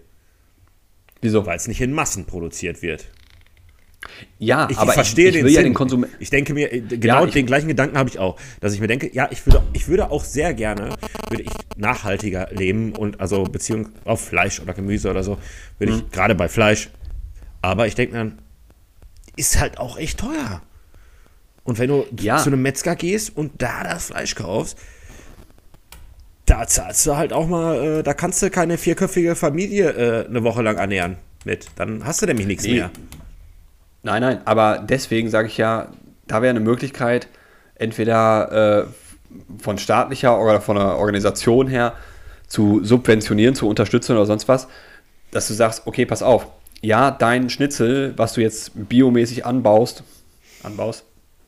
Wieso? Weil es nicht in Massen produziert wird. Ja, Ich aber verstehe ich, ich den ja den Konsumenten. Ich denke mir, äh, genau ich- den gleichen Gedanken habe ich auch. Dass ich mir denke, ja, ich würde, ich würde auch sehr gerne, würde ich nachhaltiger leben und also Beziehung auf Fleisch oder Gemüse oder so, würde Mhm. ich gerade bei Fleisch. Aber ich denke mir dann, ist halt auch echt teuer. Und wenn du Ja. zu einem Metzger gehst und da das Fleisch kaufst, da zahlst du halt auch mal, äh, da kannst du keine vierköpfige Familie äh, eine Woche lang ernähren mit. Dann hast du nämlich nichts Nee. mehr. Nein, nein, aber deswegen sage ich ja, da wäre eine Möglichkeit, entweder äh, von staatlicher oder von einer Organisation her zu subventionieren, zu unterstützen oder sonst was, dass du sagst, okay, pass auf, ja, dein Schnitzel, was du jetzt biomäßig anbaust, anbaust,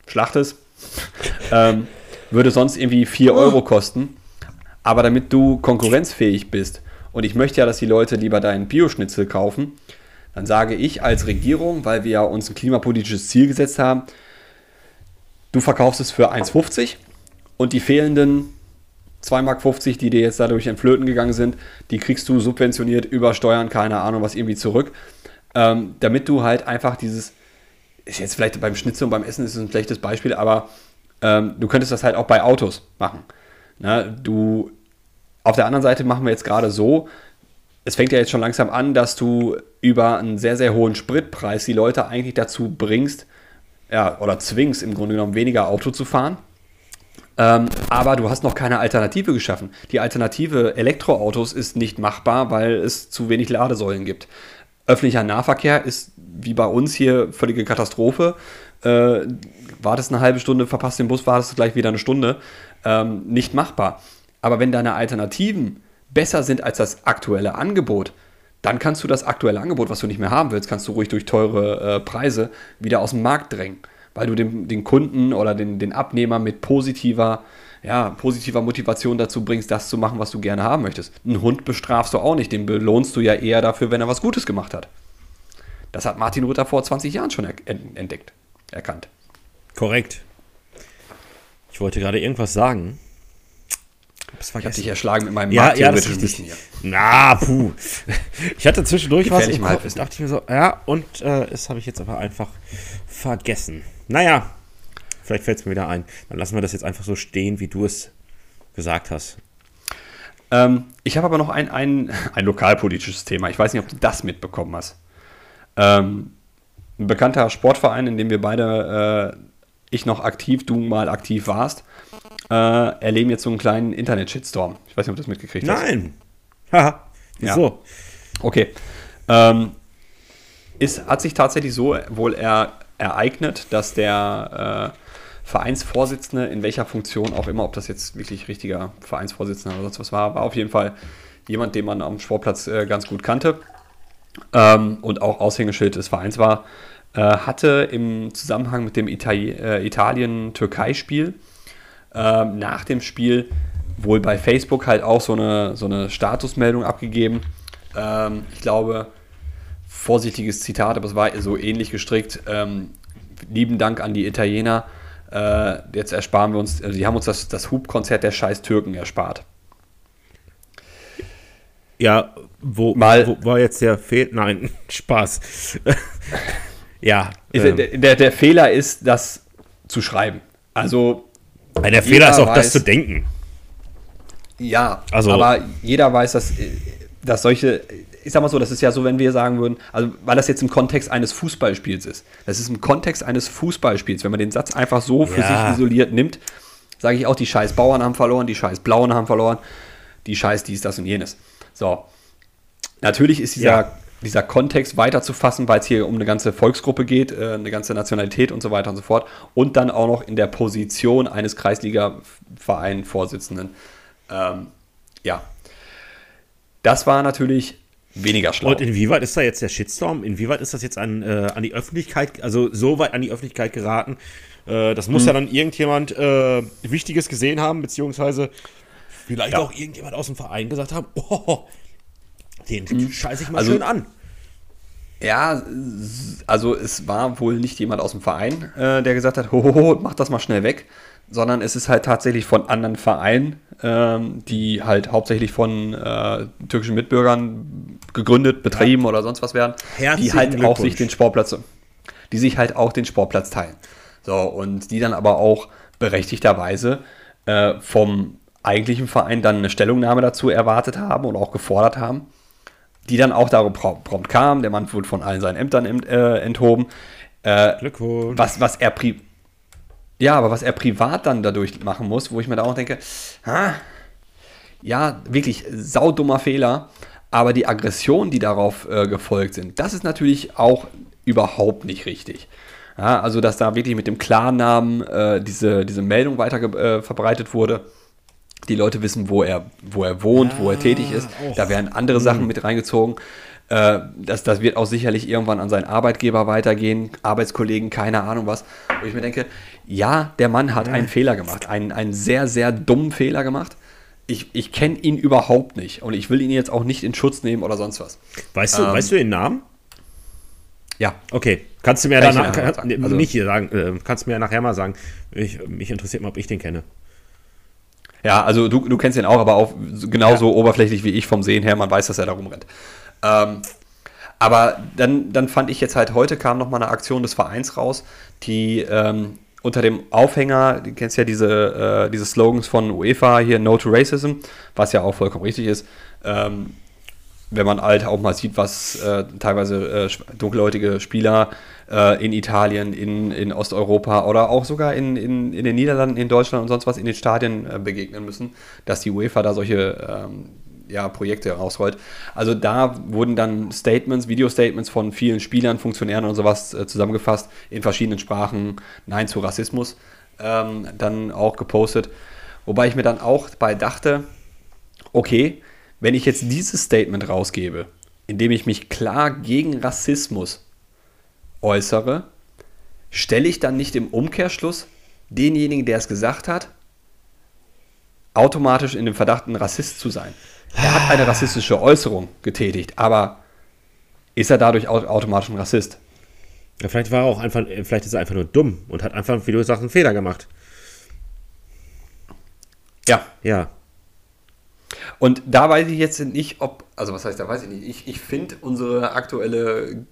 schlachtest, (laughs) ähm, würde sonst irgendwie 4 Euro kosten. Aber damit du konkurrenzfähig bist und ich möchte ja, dass die Leute lieber deinen Bioschnitzel kaufen, dann sage ich als Regierung, weil wir ja uns ein klimapolitisches Ziel gesetzt haben, du verkaufst es für 1,50 und die fehlenden 2,50 Mark, die dir jetzt dadurch entflöten gegangen sind, die kriegst du subventioniert über Steuern, keine Ahnung was irgendwie zurück, ähm, damit du halt einfach dieses, ist jetzt vielleicht beim Schnitzel und beim Essen ist es ein schlechtes Beispiel, aber ähm, du könntest das halt auch bei Autos machen. Na, du, auf der anderen Seite machen wir jetzt gerade so, es fängt ja jetzt schon langsam an, dass du über einen sehr, sehr hohen Spritpreis die Leute eigentlich dazu bringst, ja, oder zwingst im Grunde genommen weniger Auto zu fahren. Ähm, aber du hast noch keine Alternative geschaffen. Die Alternative Elektroautos ist nicht machbar, weil es zu wenig Ladesäulen gibt. Öffentlicher Nahverkehr ist wie bei uns hier völlige Katastrophe. Äh, wartest eine halbe Stunde, verpasst den Bus, wartest gleich wieder eine Stunde. Ähm, nicht machbar. Aber wenn deine Alternativen besser sind als das aktuelle Angebot, dann kannst du das aktuelle Angebot, was du nicht mehr haben willst, kannst du ruhig durch teure äh, Preise wieder aus dem Markt drängen. Weil du den, den Kunden oder den, den Abnehmer mit positiver, ja, positiver Motivation dazu bringst, das zu machen, was du gerne haben möchtest. Einen Hund bestrafst du auch nicht, den belohnst du ja eher dafür, wenn er was Gutes gemacht hat. Das hat Martin Luther vor 20 Jahren schon entdeckt, erkannt. Korrekt. Ich wollte gerade irgendwas sagen. Hab's Ich vergessen. dich erschlagen mit meinem Ja, ja, das ist. Wissen hier. Na, puh. Ich hatte zwischendurch was im Kopf, dachte ich mir so, ja, und äh, das habe ich jetzt aber einfach vergessen. Naja, vielleicht fällt es mir wieder ein. Dann lassen wir das jetzt einfach so stehen, wie du es gesagt hast. Ähm, ich habe aber noch ein, ein, ein lokalpolitisches Thema. Ich weiß nicht, ob du das mitbekommen hast. Ähm, ein bekannter Sportverein, in dem wir beide, äh, ich noch aktiv, du mal aktiv warst, äh, erleben jetzt so einen kleinen Internet-Shitstorm. Ich weiß nicht, ob du das mitgekriegt hast. Nein. Haha. Wieso? Okay. Ähm, ist, hat sich tatsächlich so wohl er, ereignet, dass der äh, Vereinsvorsitzende, in welcher Funktion auch immer, ob das jetzt wirklich richtiger Vereinsvorsitzender oder sonst was war, war auf jeden Fall jemand, den man am Sportplatz äh, ganz gut kannte ähm, und auch Aushängeschild des Vereins war, äh, hatte im Zusammenhang mit dem Itali äh, Italien-Türkei-Spiel ähm, nach dem Spiel wohl bei Facebook halt auch so eine, so eine Statusmeldung abgegeben. Ähm, ich glaube, vorsichtiges Zitat, aber es war so ähnlich gestrickt. Ähm, lieben Dank an die Italiener. Äh, jetzt ersparen wir uns, also die haben uns das, das Hubkonzert der scheiß Türken erspart. Ja, wo, Mal- wo war jetzt der Fehl? Nein, (laughs) Spaß. (laughs) ja, ähm, der, der, der Fehler ist, das zu schreiben. Also, der jeder Fehler ist auch, das weiß- zu denken. ja, Also- aber jeder weiß, dass, äh, dass solche, ich sag mal so, das ist ja so, wenn wir sagen würden, also weil das jetzt im Kontext eines Fußballspiels ist. Das ist im Kontext eines Fußballspiels. Wenn man den Satz einfach so für Ja. sich isoliert nimmt, sage ich auch, die scheiß Bauern haben verloren, die scheiß Blauen haben verloren, die scheiß dies, das und jenes. So. Natürlich ist dieser, Ja. Dieser Kontext weiterzufassen, weil es hier um eine ganze Volksgruppe geht, äh, eine ganze Nationalität und so weiter und so fort. Und dann auch noch in der Position eines Kreisliga-Verein-Vorsitzenden. Ähm, ja. Das war natürlich weniger schlau. Und inwieweit ist da jetzt der Shitstorm? Inwieweit ist das jetzt an, äh, an die Öffentlichkeit, also so weit an die Öffentlichkeit geraten? Äh, das muss hm. ja dann irgendjemand äh, Wichtiges gesehen haben, beziehungsweise vielleicht ja. auch irgendjemand aus dem Verein gesagt haben, (laughs) oh, den hm. scheiße ich mal also, schön an. Ja, also es war wohl nicht jemand aus dem Verein, äh, der gesagt hat, hohoho, mach das mal schnell weg, sondern es ist halt tatsächlich von anderen Vereinen, ähm, die halt hauptsächlich von äh, türkischen Mitbürgern gegründet, betrieben ja. oder sonst was werden, die halt auch sich den Sportplatz, die sich halt auch den Sportplatz teilen. So, und die dann aber auch berechtigterweise äh, vom eigentlichen Verein dann eine Stellungnahme dazu erwartet haben und auch gefordert haben die dann auch darum prompt kam. Der Mann wurde von allen seinen Ämtern äh, enthoben. Äh, Glückwunsch. Was, was er pri ja, aber was er privat dann dadurch machen muss, wo ich mir da auch denke, ha, ja, wirklich saudummer Fehler, aber die Aggressionen, die darauf äh, gefolgt sind, das ist natürlich auch überhaupt nicht richtig. Ja, also, dass da wirklich mit dem Klarnamen äh, diese, diese Meldung weiter äh, verbreitet wurde die Leute wissen, wo er, wo er wohnt, ja, wo er tätig ist. Och. Da werden andere Sachen hm. mit reingezogen. Äh, das, das wird auch sicherlich irgendwann an seinen Arbeitgeber weitergehen, Arbeitskollegen, keine Ahnung was. Wo ich mir denke, ja, der Mann hat einen Fehler gemacht, einen, einen sehr, sehr dummen Fehler gemacht. Ich, ich kenne ihn überhaupt nicht und ich will ihn jetzt auch nicht in Schutz nehmen oder sonst was. Weißt du, ähm, weißt du den Namen? Ja. Okay. Kannst du mir danach, kann, also, nicht hier sagen, äh, kannst du mir nachher mal sagen. Ich, mich interessiert mal, ob ich den kenne. Ja, also du, du kennst ihn auch, aber auch genauso ja. oberflächlich wie ich vom Sehen her. Man weiß, dass er da rumrennt. Ähm, aber dann, dann fand ich jetzt halt, heute kam noch mal eine Aktion des Vereins raus, die ähm, unter dem Aufhänger, du kennst ja diese, äh, diese Slogans von UEFA hier, No to Racism, was ja auch vollkommen richtig ist. Ähm, wenn man halt auch mal sieht, was äh, teilweise äh, dunkelhäutige Spieler äh, in Italien, in, in Osteuropa oder auch sogar in, in, in den Niederlanden, in Deutschland und sonst was in den Stadien äh, begegnen müssen, dass die UEFA da solche ähm, ja, Projekte rausrollt. Also da wurden dann Statements, Video-Statements von vielen Spielern, Funktionären und sowas äh, zusammengefasst in verschiedenen Sprachen, Nein zu Rassismus, ähm, dann auch gepostet. Wobei ich mir dann auch bei dachte, okay, wenn ich jetzt dieses Statement rausgebe, indem ich mich klar gegen Rassismus äußere, stelle ich dann nicht im Umkehrschluss denjenigen, der es gesagt hat, automatisch in dem Verdacht, ein Rassist zu sein. Er hat eine rassistische Äußerung getätigt, aber ist er dadurch automatisch ein Rassist? Ja, vielleicht war er auch einfach, vielleicht ist er einfach nur dumm und hat einfach, wie du sagst, einen Fehler gemacht. Ja. Ja. Und da weiß ich jetzt nicht, ob, also was heißt, da weiß ich nicht. Ich, ich finde unsere aktuelle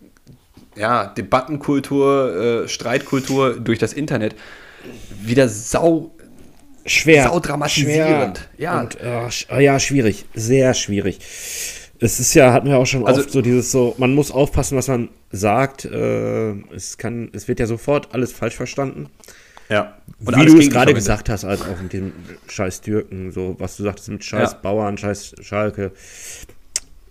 ja, Debattenkultur, äh, Streitkultur durch das Internet wieder sau schwer, sau dramatisierend. Schwer ja. Und, äh, ja, schwierig, sehr schwierig. Es ist ja, hatten wir auch schon also, oft so dieses so, man muss aufpassen, was man sagt. Äh, es kann, es wird ja sofort alles falsch verstanden. Ja. Und Wie du es gerade gesagt hast, als auch mit dem scheiß Türken, so was du sagtest mit scheiß ja. Bauern, scheiß Schalke.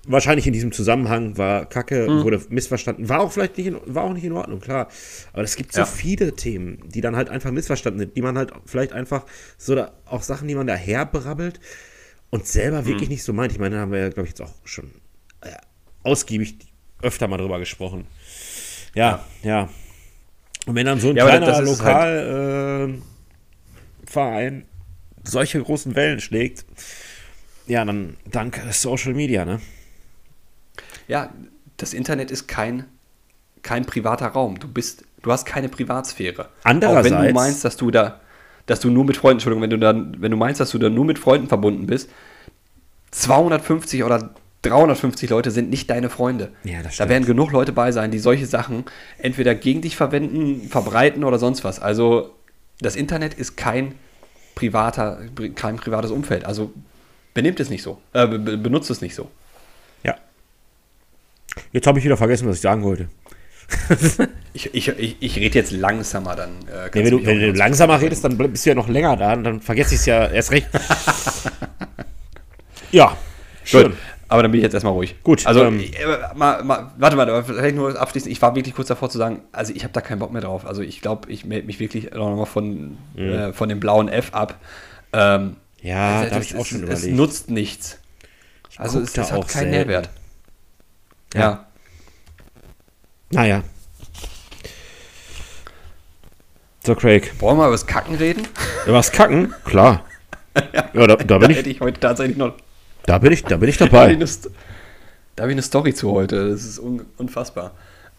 Wahrscheinlich in diesem Zusammenhang war Kacke, mhm. wurde missverstanden. War auch vielleicht nicht in, war auch nicht in Ordnung, klar. Aber es gibt so ja. viele Themen, die dann halt einfach missverstanden sind, die man halt vielleicht einfach so da, auch Sachen, die man daher brabbelt und selber mhm. wirklich nicht so meint. Ich meine, da haben wir ja, glaube ich, jetzt auch schon äh, ausgiebig öfter mal drüber gesprochen. Ja. ja. Und wenn dann so ein ja, kleiner Lokalverein halt äh, solche großen Wellen schlägt, ja, dann dank Social Media, ne? Ja, das Internet ist kein, kein privater Raum. Du bist, du hast keine Privatsphäre. Andererseits, Auch wenn du meinst, dass du da, dass du nur mit Freunden, Entschuldigung, wenn du dann, wenn du meinst, dass du da nur mit Freunden verbunden bist, 250 oder 350 Leute sind nicht deine Freunde. Ja, da werden genug Leute bei sein, die solche Sachen entweder gegen dich verwenden, verbreiten oder sonst was. Also das Internet ist kein privater, kein privates Umfeld. Also benimmt es nicht so, äh, benutzt es nicht so. Ja. Jetzt habe ich wieder vergessen, was ich sagen wollte. (laughs) ich, ich, ich, ich rede jetzt langsamer, dann. Äh, nee, wenn du, wenn du langsamer redest, dann bist du ja noch länger da und dann vergesse ich es ja erst recht. (laughs) ja, schön. Gut. Aber dann bin ich jetzt erstmal ruhig. Gut. Also, ähm, äh, mal, mal, warte mal, vielleicht nur abschließend. Ich war wirklich kurz davor zu sagen, also ich habe da keinen Bock mehr drauf. Also ich glaube, ich melde mich wirklich nochmal von, mhm. äh, von dem blauen F ab. Ähm, ja, also, da habe ich auch schon überlegt. Es nutzt nichts. Ich also es, es hat keinen Mehrwert. Ja. Naja. So, Craig. Wollen wir mal über das Kacken reden? Ja, was kacken? Klar. (laughs) Ja, da, da bin hätte ich, ich heute tatsächlich noch. Da bin ich, da bin ich (laughs) Da habe dabei. ich, eine St- da hab ich eine Story zu heute. Das ist un unfassbar.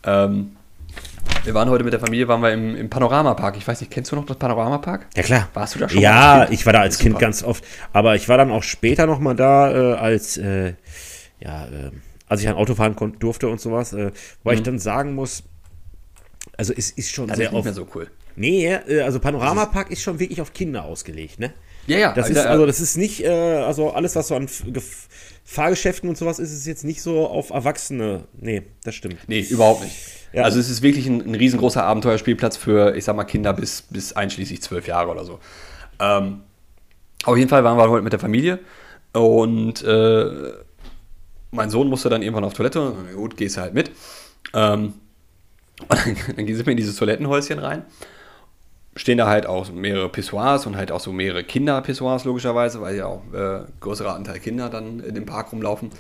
Ähm, wir waren heute mit der Familie, waren wir im, im Panoramapark. Ich weiß nicht, kennst du noch das Panoramapark? Ja, klar. Warst du da schon Ja, Kind? ich war da als Kind Super. ganz oft. Aber ich war dann auch später noch mal da, äh, als, äh, ja, äh, als ich ein Auto fahren durfte und sowas, äh, wo ich dann sagen muss, also es ist schon Mhm. Das sehr ist nicht oft. mehr so cool. Nee, äh, also Panoramapark ist schon wirklich auf Kinder ausgelegt, ne? Ja, ja. Das ist also, das ist nicht, äh, also alles, was so an Gef- Fahrgeschäften und sowas ist, ist jetzt nicht so auf Erwachsene. Nee, das stimmt. Nee, überhaupt nicht. Ja. Also es ist wirklich ein, ein riesengroßer Abenteuerspielplatz für, ich sag mal, Kinder bis, bis einschließlich zwölf Jahre oder so. Ähm, auf jeden Fall waren wir heute mit der Familie und äh, mein Sohn musste dann irgendwann auf Toilette gut, gehst du halt mit. Ähm, (laughs) und dann, dann sind wir in dieses Toilettenhäuschen rein. Stehen da halt auch mehrere Pissoirs und halt auch so mehrere Kinder-Pissoirs logischerweise, weil ja auch äh, größerer Anteil Kinder dann in dem Park rumlaufen.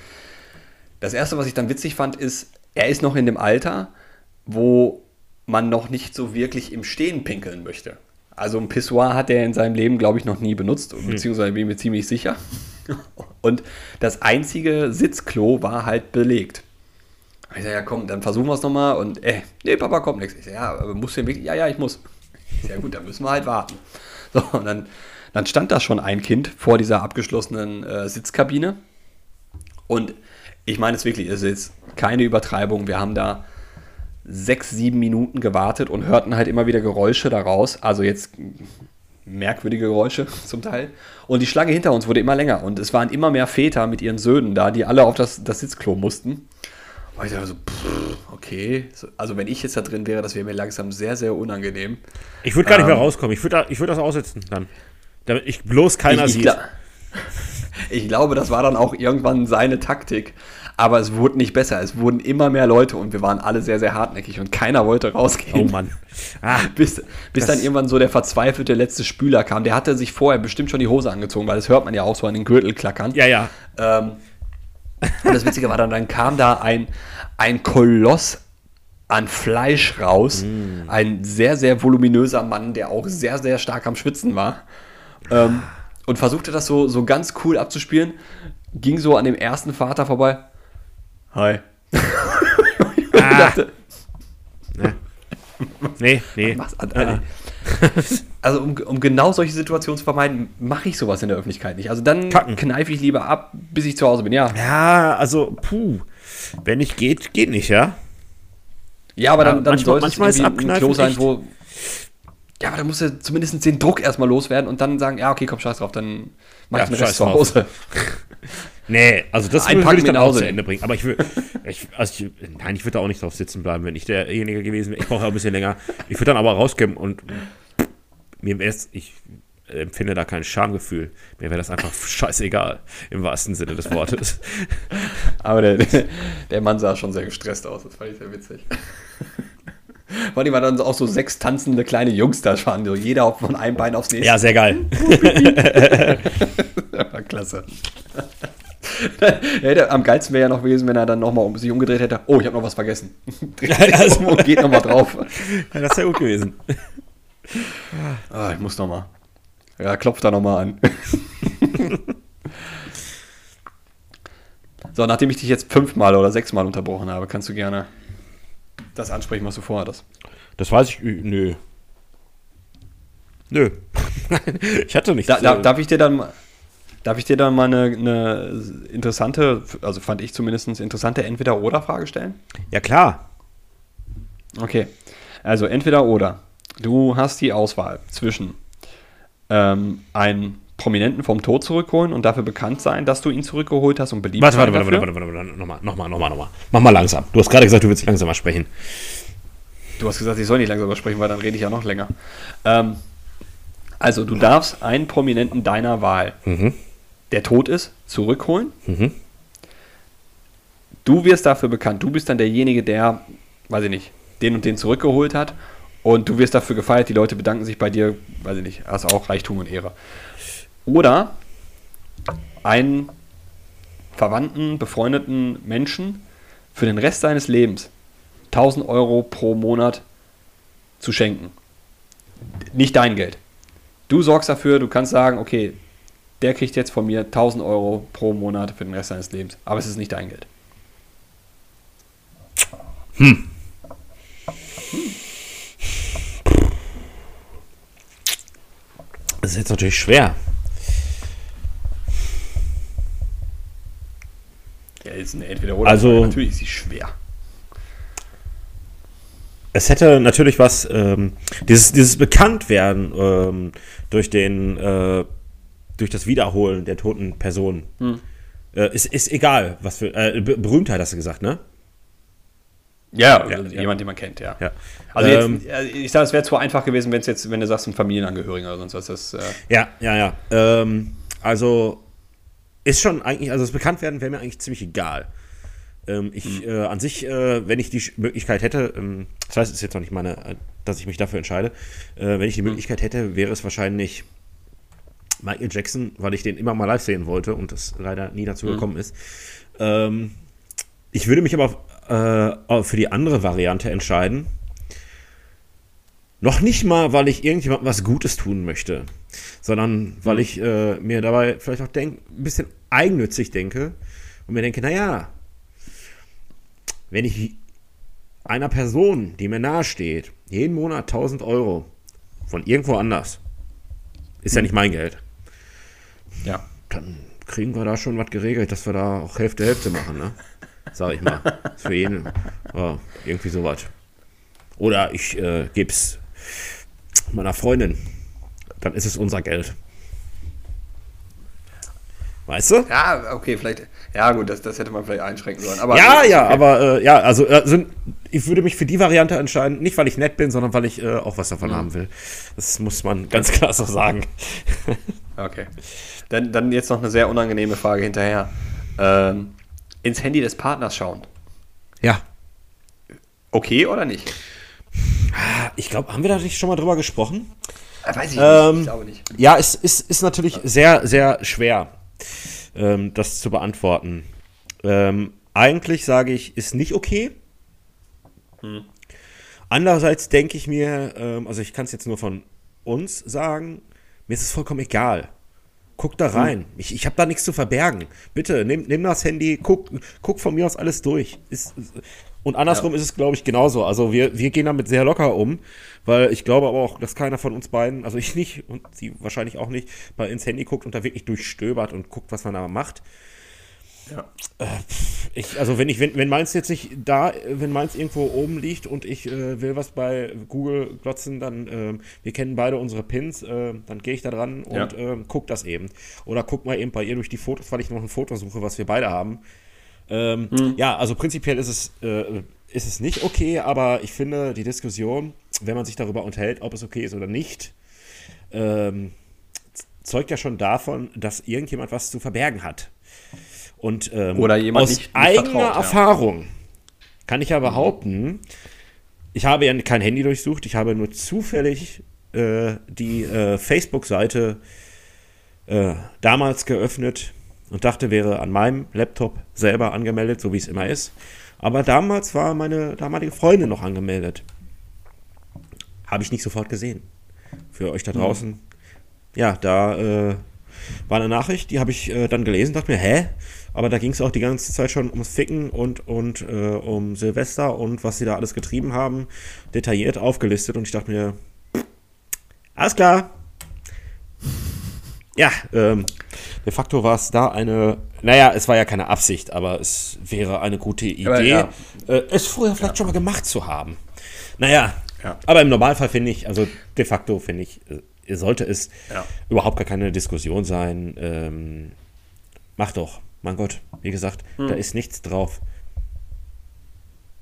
Das erste, was ich dann witzig fand, ist, er ist noch in dem Alter, wo man noch nicht so wirklich im Stehen pinkeln möchte. Also ein Pissoir hat er in seinem Leben, glaube ich, noch nie benutzt, beziehungsweise bin ich mir ziemlich sicher. (laughs) Und das einzige Sitzklo war halt belegt. Ich sage, ja komm, dann versuchen wir es nochmal. Und, ey, nee, Papa, kommt nichts. Ich sage, ja, musst du wirklich? Ja, ja, ich muss. Ja gut, dann müssen wir halt warten. So, und dann, dann stand da schon ein Kind vor dieser abgeschlossenen äh, Sitzkabine. Und ich meine es wirklich, es ist jetzt keine Übertreibung. Wir haben da sechs, sieben Minuten gewartet und hörten halt immer wieder Geräusche daraus. Also jetzt merkwürdige Geräusche (laughs) zum Teil. Und die Schlange hinter uns wurde immer länger. Und es waren immer mehr Väter mit ihren Söhnen da, die alle auf das, das Sitzklo mussten. Und ich dachte so, pff, okay. So, Also wenn ich jetzt da drin wäre, das wäre mir langsam sehr, sehr unangenehm. Ich würde gar nicht mehr Ähm. rauskommen. Ich würde ich würd das aussetzen dann. Damit ich bloß keiner ich, ich, sieht. (laughs) ich glaube, das war dann auch irgendwann seine Taktik. Aber es wurde nicht besser. Es wurden immer mehr Leute und wir waren alle sehr, sehr hartnäckig und keiner wollte Oh rausgehen. Mann. Ah, (laughs) Bis, bis dann irgendwann so der verzweifelte letzte Spüler kam. Der hatte sich vorher bestimmt schon die Hose angezogen, weil das hört man ja auch so an den Gürtel klackern. ja, ja. Ähm, und das Witzige war dann, dann kam da ein, ein Koloss an Fleisch raus. Ein sehr, sehr voluminöser Mann, der auch sehr, sehr stark am Schwitzen war. Ähm, und versuchte das so, so ganz cool abzuspielen. Ging so an dem ersten Vater vorbei. Hi. (laughs) ich dachte, Nee, nee. Ah, (laughs) also, um, um genau solche Situationen zu vermeiden, mache ich sowas in der Öffentlichkeit nicht. Also dann Kacken. kneife ich lieber ab, bis ich zu Hause bin. Ja, Ja, also, puh. Wenn nicht geht, geht nicht, ja? Ja, aber dann, dann manchmal- soll es irgendwie ein Klo sein, echt- wo. Ja, aber da musst du zumindest den Druck erstmal loswerden und dann sagen, ja, okay, komm, scheiß drauf, dann mach Ja, ich den scheiß Rest zu drauf. Hause. (laughs) Nee, also das (laughs) würde ich dann auch zu. Ende bringen. Aber ich würde, also ich, nein, ich würde da auch nicht drauf sitzen bleiben, wenn ich derjenige gewesen wäre. Ich brauche ja ein bisschen länger. Ich würde dann aber rausgehen und mir wäre es, ich empfinde da kein Schamgefühl. Mir wäre das einfach scheißegal, im wahrsten Sinne des Wortes. (laughs) Aber der, der Mann sah schon sehr gestresst aus, das fand ich sehr witzig. (laughs) Vor allem waren dann auch so sechs tanzende kleine Jungs da waren, so jeder von einem Bein aufs nächste. Ja, sehr geil. (laughs) Das war klasse. Hätte, am geilsten wäre ja noch gewesen, wenn er dann nochmal um sich umgedreht hätte. Oh, ich habe noch was vergessen. Dreht sich um und geht nochmal drauf. Ja, das wäre gut gewesen. Ah, ich muss nochmal. Ja, klopft da nochmal an. (laughs) so, nachdem ich dich jetzt fünfmal oder sechsmal unterbrochen habe, kannst du gerne das ansprechen, was du vorhattest. Das weiß ich, nö. Nö. (laughs) ich hatte nichts. Da, da, äh, darf ich dir dann mal- Darf ich dir dann mal eine, eine interessante, also fand ich zumindest interessante Entweder-Oder-Frage stellen? ja, klar. Okay. Also entweder oder. Du hast die Auswahl zwischen ähm, einen Prominenten vom Tod zurückholen und dafür bekannt sein, dass du ihn zurückgeholt hast und beliebt Warte, warte, sein warte, dafür. warte, warte, warte, nochmal, nochmal, nochmal, nochmal. Mach mal langsam. Du hast gerade gesagt, du willst langsamer sprechen. Du hast gesagt, ich soll nicht langsam sprechen, weil dann rede ich ja noch länger. Ähm, also du darfst einen Prominenten deiner Wahl, Mhm. der tot ist, zurückholen. Mhm. Du wirst dafür bekannt. Du bist dann derjenige, der, weiß ich nicht, den und den zurückgeholt hat. Und du wirst dafür gefeiert. Die Leute bedanken sich bei dir, weiß ich nicht, hast auch Reichtum und Ehre. Oder einen verwandten, befreundeten Menschen für den Rest deines Lebens 1000 Euro pro Monat zu schenken. Nicht dein Geld. Du sorgst dafür, du kannst sagen, okay, der kriegt jetzt von mir 1000 Euro pro Monat für den Rest seines Lebens. Aber es ist nicht dein Geld. Hm. Das ist jetzt natürlich schwer. Ja, ist eine entweder oder. Also, natürlich ist sie schwer. Es hätte natürlich was, ähm, dieses, dieses Bekanntwerden ähm, durch den, äh, durch das Wiederholen der toten Person. Hm. Äh, ist, ist egal, was für, äh, Berühmtheit hast du gesagt, ne? Ja, also ja, jemand, den man kennt, ja. ja. Also ähm, jetzt, ich sage, es wäre zu einfach gewesen, wenn es jetzt, wenn du sagst, ein Familienangehöriger oder sonst was. Das, äh ja, ja, ja. Ähm, also ist schon eigentlich, also das Bekanntwerden wäre mir eigentlich ziemlich egal. Ähm, ich hm. äh, an sich, äh, wenn ich die Möglichkeit hätte, ähm, das heißt, es ist jetzt noch nicht meine, äh, dass ich mich dafür entscheide, äh, wenn ich die hm. Möglichkeit hätte, wäre es wahrscheinlich Michael Jackson, weil ich den immer mal live sehen wollte und das leider nie dazu hm. gekommen ist. Ähm, ich würde mich aber äh, für die andere Variante entscheiden. Noch nicht mal, weil ich irgendjemandem was Gutes tun möchte, sondern weil ich äh, mir dabei vielleicht auch denk, ein bisschen eigennützig denke und mir denke, naja, wenn ich einer Person, die mir nahe steht, jeden Monat 1000 Euro von irgendwo anders, ist ja hm. nicht mein Geld. Ja. Dann kriegen wir da schon was geregelt, dass wir da auch Hälfte Hälfte machen, ne? Sag ich mal. Für jeden. Ja, irgendwie sowas. Oder ich äh, gebe es meiner Freundin. Dann ist es unser Geld. Weißt du? Ja, okay, vielleicht. Ja, gut, das, das hätte man vielleicht einschränken sollen. Aber ja, ja, okay. aber äh, ja, also äh, ich würde mich für die Variante entscheiden, nicht weil ich nett bin, sondern weil ich äh, auch was davon mhm. haben will. Das muss man ganz klar so sagen. okay. Dann, dann jetzt noch eine sehr unangenehme Frage hinterher. Ähm, ins Handy des Partners schauen. Ja. Okay oder nicht? Ich glaube, haben wir da nicht schon mal drüber gesprochen? Äh, weiß ich ähm, nicht, ich glaube nicht. Ja, es ist, ist natürlich sehr, sehr schwer ähm, das zu beantworten. Ähm, eigentlich sage ich, ist nicht okay. Hm. Andererseits denke ich mir, ähm, also ich kann es jetzt nur von uns sagen, mir ist es vollkommen egal. Guck da hm. rein. Ich, ich habe da nichts zu verbergen. Bitte, nimm, nimm das Handy, guck, guck von mir aus alles durch. Ist, und andersrum ja. ist es, glaube ich, genauso. Also wir, wir gehen damit sehr locker um, weil ich glaube aber auch, dass keiner von uns beiden, also ich nicht und sie wahrscheinlich auch nicht, mal ins Handy guckt und da wirklich durchstöbert und guckt, was man da macht. Ja. Äh, ich, also wenn ich, wenn, wenn meins jetzt nicht da, wenn meins irgendwo oben liegt und ich äh, will was bei Google glotzen, dann, äh, wir kennen beide unsere Pins, äh, dann gehe ich da dran und ja. Ähm, guck das eben. Oder guck mal eben bei ihr durch die Fotos, weil ich noch ein Foto suche, was wir beide haben. Ähm, hm. Ja, also prinzipiell ist es, äh, ist es nicht okay, aber ich finde die Diskussion, wenn man sich darüber unterhält, ob es okay ist oder nicht, ähm, zeugt ja schon davon, dass irgendjemand was zu verbergen hat. Und ähm, oder jemand aus nicht, nicht eigener vertraut, Erfahrung ja. kann ich ja behaupten, ich habe ja kein Handy durchsucht, ich habe nur zufällig äh, die äh, Facebook-Seite äh, damals geöffnet und dachte, wäre an meinem Laptop selber angemeldet, so wie es immer ist. Aber damals war meine damalige Freundin noch angemeldet. Habe ich nicht sofort gesehen. Für euch da mhm. draußen. Mhm. Ja, da äh, war eine Nachricht, die habe ich äh, dann gelesen, dachte mir, hä? Aber da ging es auch die ganze Zeit schon ums Ficken und, und äh, um Silvester und was sie da alles getrieben haben, detailliert aufgelistet. Und ich dachte mir, alles klar. Ja, ähm, de facto war es da eine, naja, es war ja keine Absicht, aber es wäre eine gute Idee, ja. äh, es früher vielleicht ja. schon mal gemacht zu haben. Naja, ja. aber im Normalfall finde ich, also de facto finde ich, äh, sollte es überhaupt gar keine Diskussion sein. Ähm, mach doch, mein Gott, wie gesagt, hm. da ist nichts drauf.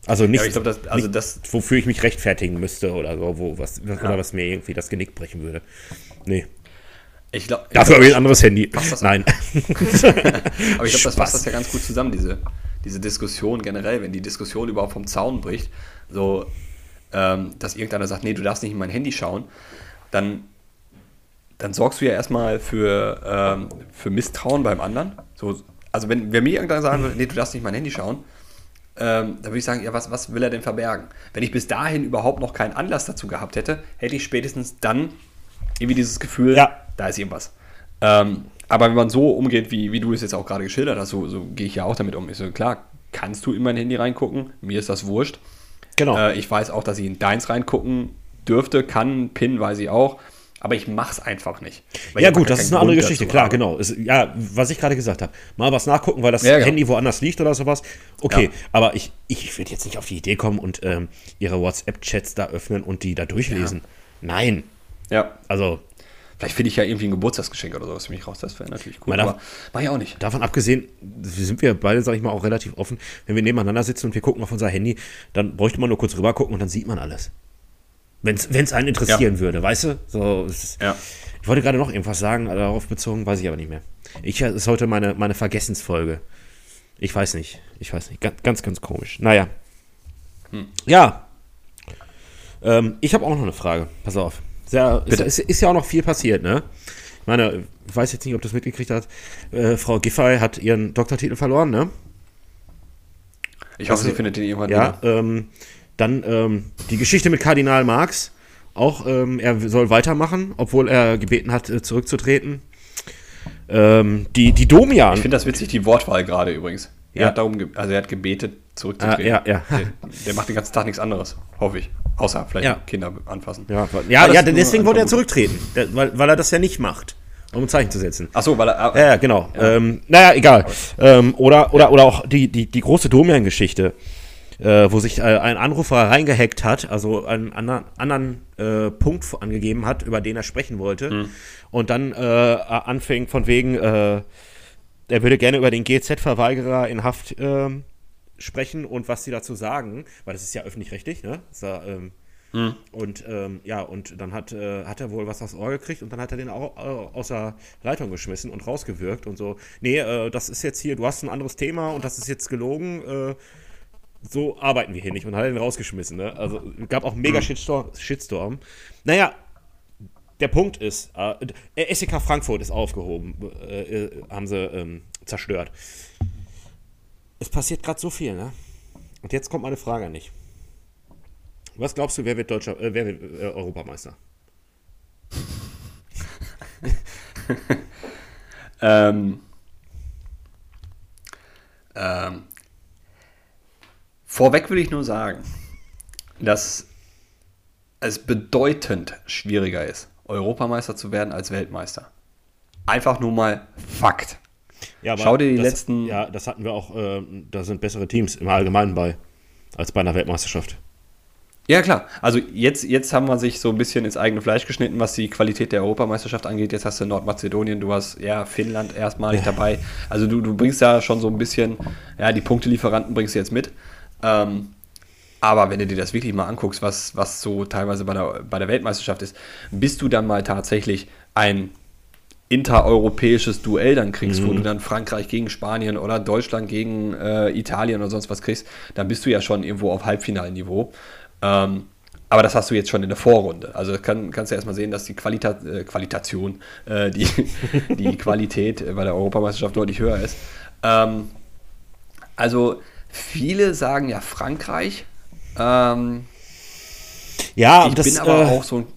Also nichts, glaub, das, also nicht, das, wofür ich mich rechtfertigen müsste oder so, wo, was, oder was mir irgendwie das Genick brechen würde. Nee. Ich glaub, Dafür habe ich ein anderes Handy. Nein. (laughs) (laughs) Aber ich glaube, das fasst das ja ganz gut zusammen, diese, diese Diskussion generell, wenn die Diskussion überhaupt vom Zaun bricht, so, ähm, dass irgendeiner sagt, nee, du darfst nicht in mein Handy schauen, dann, dann sorgst du ja erstmal für, ähm, für Misstrauen beim anderen. So, also wenn, wenn mir irgendeiner sagen würde, nee, du darfst nicht in mein Handy schauen, ähm, da würde ich sagen, ja, was, was will er denn verbergen? Wenn ich bis dahin überhaupt noch keinen Anlass dazu gehabt hätte, hätte ich spätestens dann irgendwie dieses Gefühl, Ja. da ist irgendwas. Ähm, aber wenn man so umgeht, wie, wie du es jetzt auch gerade geschildert hast, so, so gehe ich ja auch damit um. Ich so, klar, kannst du in mein Handy reingucken, mir ist das wurscht. Genau. Äh, ich weiß auch, dass ich in deins reingucken dürfte, kann, PIN weiß ich auch, aber ich mach's einfach nicht. Ja gut, das ist eine andere Grund Geschichte, dazu klar, habe. genau. Es, ja, was ich gerade gesagt habe. Mal was nachgucken, weil das Ja, genau. Handy woanders liegt oder sowas. Okay, Ja. aber ich, ich würde jetzt nicht auf die Idee kommen und ähm, ihre WhatsApp-Chats da öffnen und die da durchlesen. Nein. Ja, Also vielleicht finde ich ja irgendwie ein Geburtstagsgeschenk oder sowas für mich raus, das wäre natürlich cool, darf- aber mach ich auch nicht. davon abgesehen, sind wir beide, sag ich mal, auch relativ offen. Wenn wir nebeneinander sitzen und wir gucken auf unser Handy, dann bräuchte man nur kurz rüber gucken und dann sieht man alles. Wenn es einen interessieren würde, weißt du? So, es ist, Ja. Ich wollte gerade noch irgendwas sagen, darauf bezogen, weiß ich aber nicht mehr. Ich, es ist heute meine, meine Vergessensfolge. Ich weiß nicht. Ich weiß nicht. Ganz, ganz, ganz komisch. Naja. Ja. Ähm, ich habe auch noch eine Frage. Pass auf. Sehr, ist, ist, ist ja auch noch viel passiert, ne? Ich meine, ich weiß jetzt nicht, ob du das mitgekriegt hast. Äh, Frau Giffey hat ihren Doktortitel verloren, ne? Ich hoffe, Also, sie findet den irgendwann Ja, wieder. ähm, dann ähm, die Geschichte mit Kardinal Marx. Auch ähm, er soll weitermachen, obwohl er gebeten hat, äh, zurückzutreten. Ähm, die, die Domian. Ich finde das witzig, die Wortwahl gerade übrigens. Er Ja. hat darum, also er hat gebetet, Ah, zurückzutreten. ja, ja. Der, der macht den ganzen Tag nichts anderes, hoffe ich. Außer vielleicht Ja. Kinder anfassen. Ja, ja, ja deswegen wollte er zurücktreten, weil, weil er das ja nicht macht, um ein Zeichen zu setzen. Ach so, weil er. Ja, ja genau. Ähm, naja, egal. Ähm, oder, oder, oder auch die, die, die große Domian-Geschichte, äh, wo sich äh, ein Anrufer reingehackt hat, also einen anderen, anderen äh, Punkt angegeben hat, über den er sprechen wollte. Und dann äh, anfing von wegen, äh, er würde gerne über den GZ-Verweigerer in Haft ähm, sprechen und was sie dazu sagen, weil das ist ja öffentlich-rechtlich, ne? Ja, ähm, Und ähm, ja, und dann hat, äh, hat er wohl was aufs Ohr gekriegt und dann hat er den auch aus der Leitung geschmissen und rausgewirkt und so. Nee, äh, das ist jetzt hier, du hast ein anderes Thema und das ist jetzt gelogen. Äh, so arbeiten wir hier nicht und hat den rausgeschmissen. Ne? Also gab auch mega Shitstorm, Shitstorm. Naja, der Punkt ist, äh, SEK Frankfurt ist aufgehoben, äh, äh, haben sie ähm, zerstört. Es passiert gerade so viel, ne? Und jetzt kommt meine Frage an dich. Was glaubst du, wer wird Deutscher, äh, wer wird äh, Europameister? (laughs) Ähm, ähm, vorweg will ich nur sagen, dass es bedeutend schwieriger ist, Europameister zu werden als Weltmeister. Einfach nur mal Fakt. Ja, Schau dir die das, letzten- Ja, das hatten wir auch. Äh, da sind bessere Teams im Allgemeinen bei als bei einer Weltmeisterschaft. Ja, klar. Also jetzt, jetzt haben wir sich so ein bisschen ins eigene Fleisch geschnitten, was die Qualität der Europameisterschaft angeht. Jetzt hast du Nordmazedonien, du hast ja Finnland erstmalig dabei. Also du, du bringst ja schon so ein bisschen, ja, die Punktelieferanten bringst du jetzt mit. Ähm, aber wenn du dir das wirklich mal anguckst, was, was so teilweise bei der, bei der Weltmeisterschaft ist, bis du dann mal tatsächlich ein intereuropäisches Duell dann kriegst, wo du dann Frankreich gegen Spanien oder Deutschland gegen äh, Italien oder sonst was kriegst, dann bist du ja schon irgendwo auf Halbfinalniveau. Ähm, aber das hast du jetzt schon in der Vorrunde. Also kann, kannst du erstmal sehen, dass die Qualita äh, Qualitation, äh, die, (laughs) die Qualität bei der Europameisterschaft deutlich höher ist. Ähm, also viele sagen ja Frankreich. Ähm, Ja, ich das, bin aber äh, auch so ein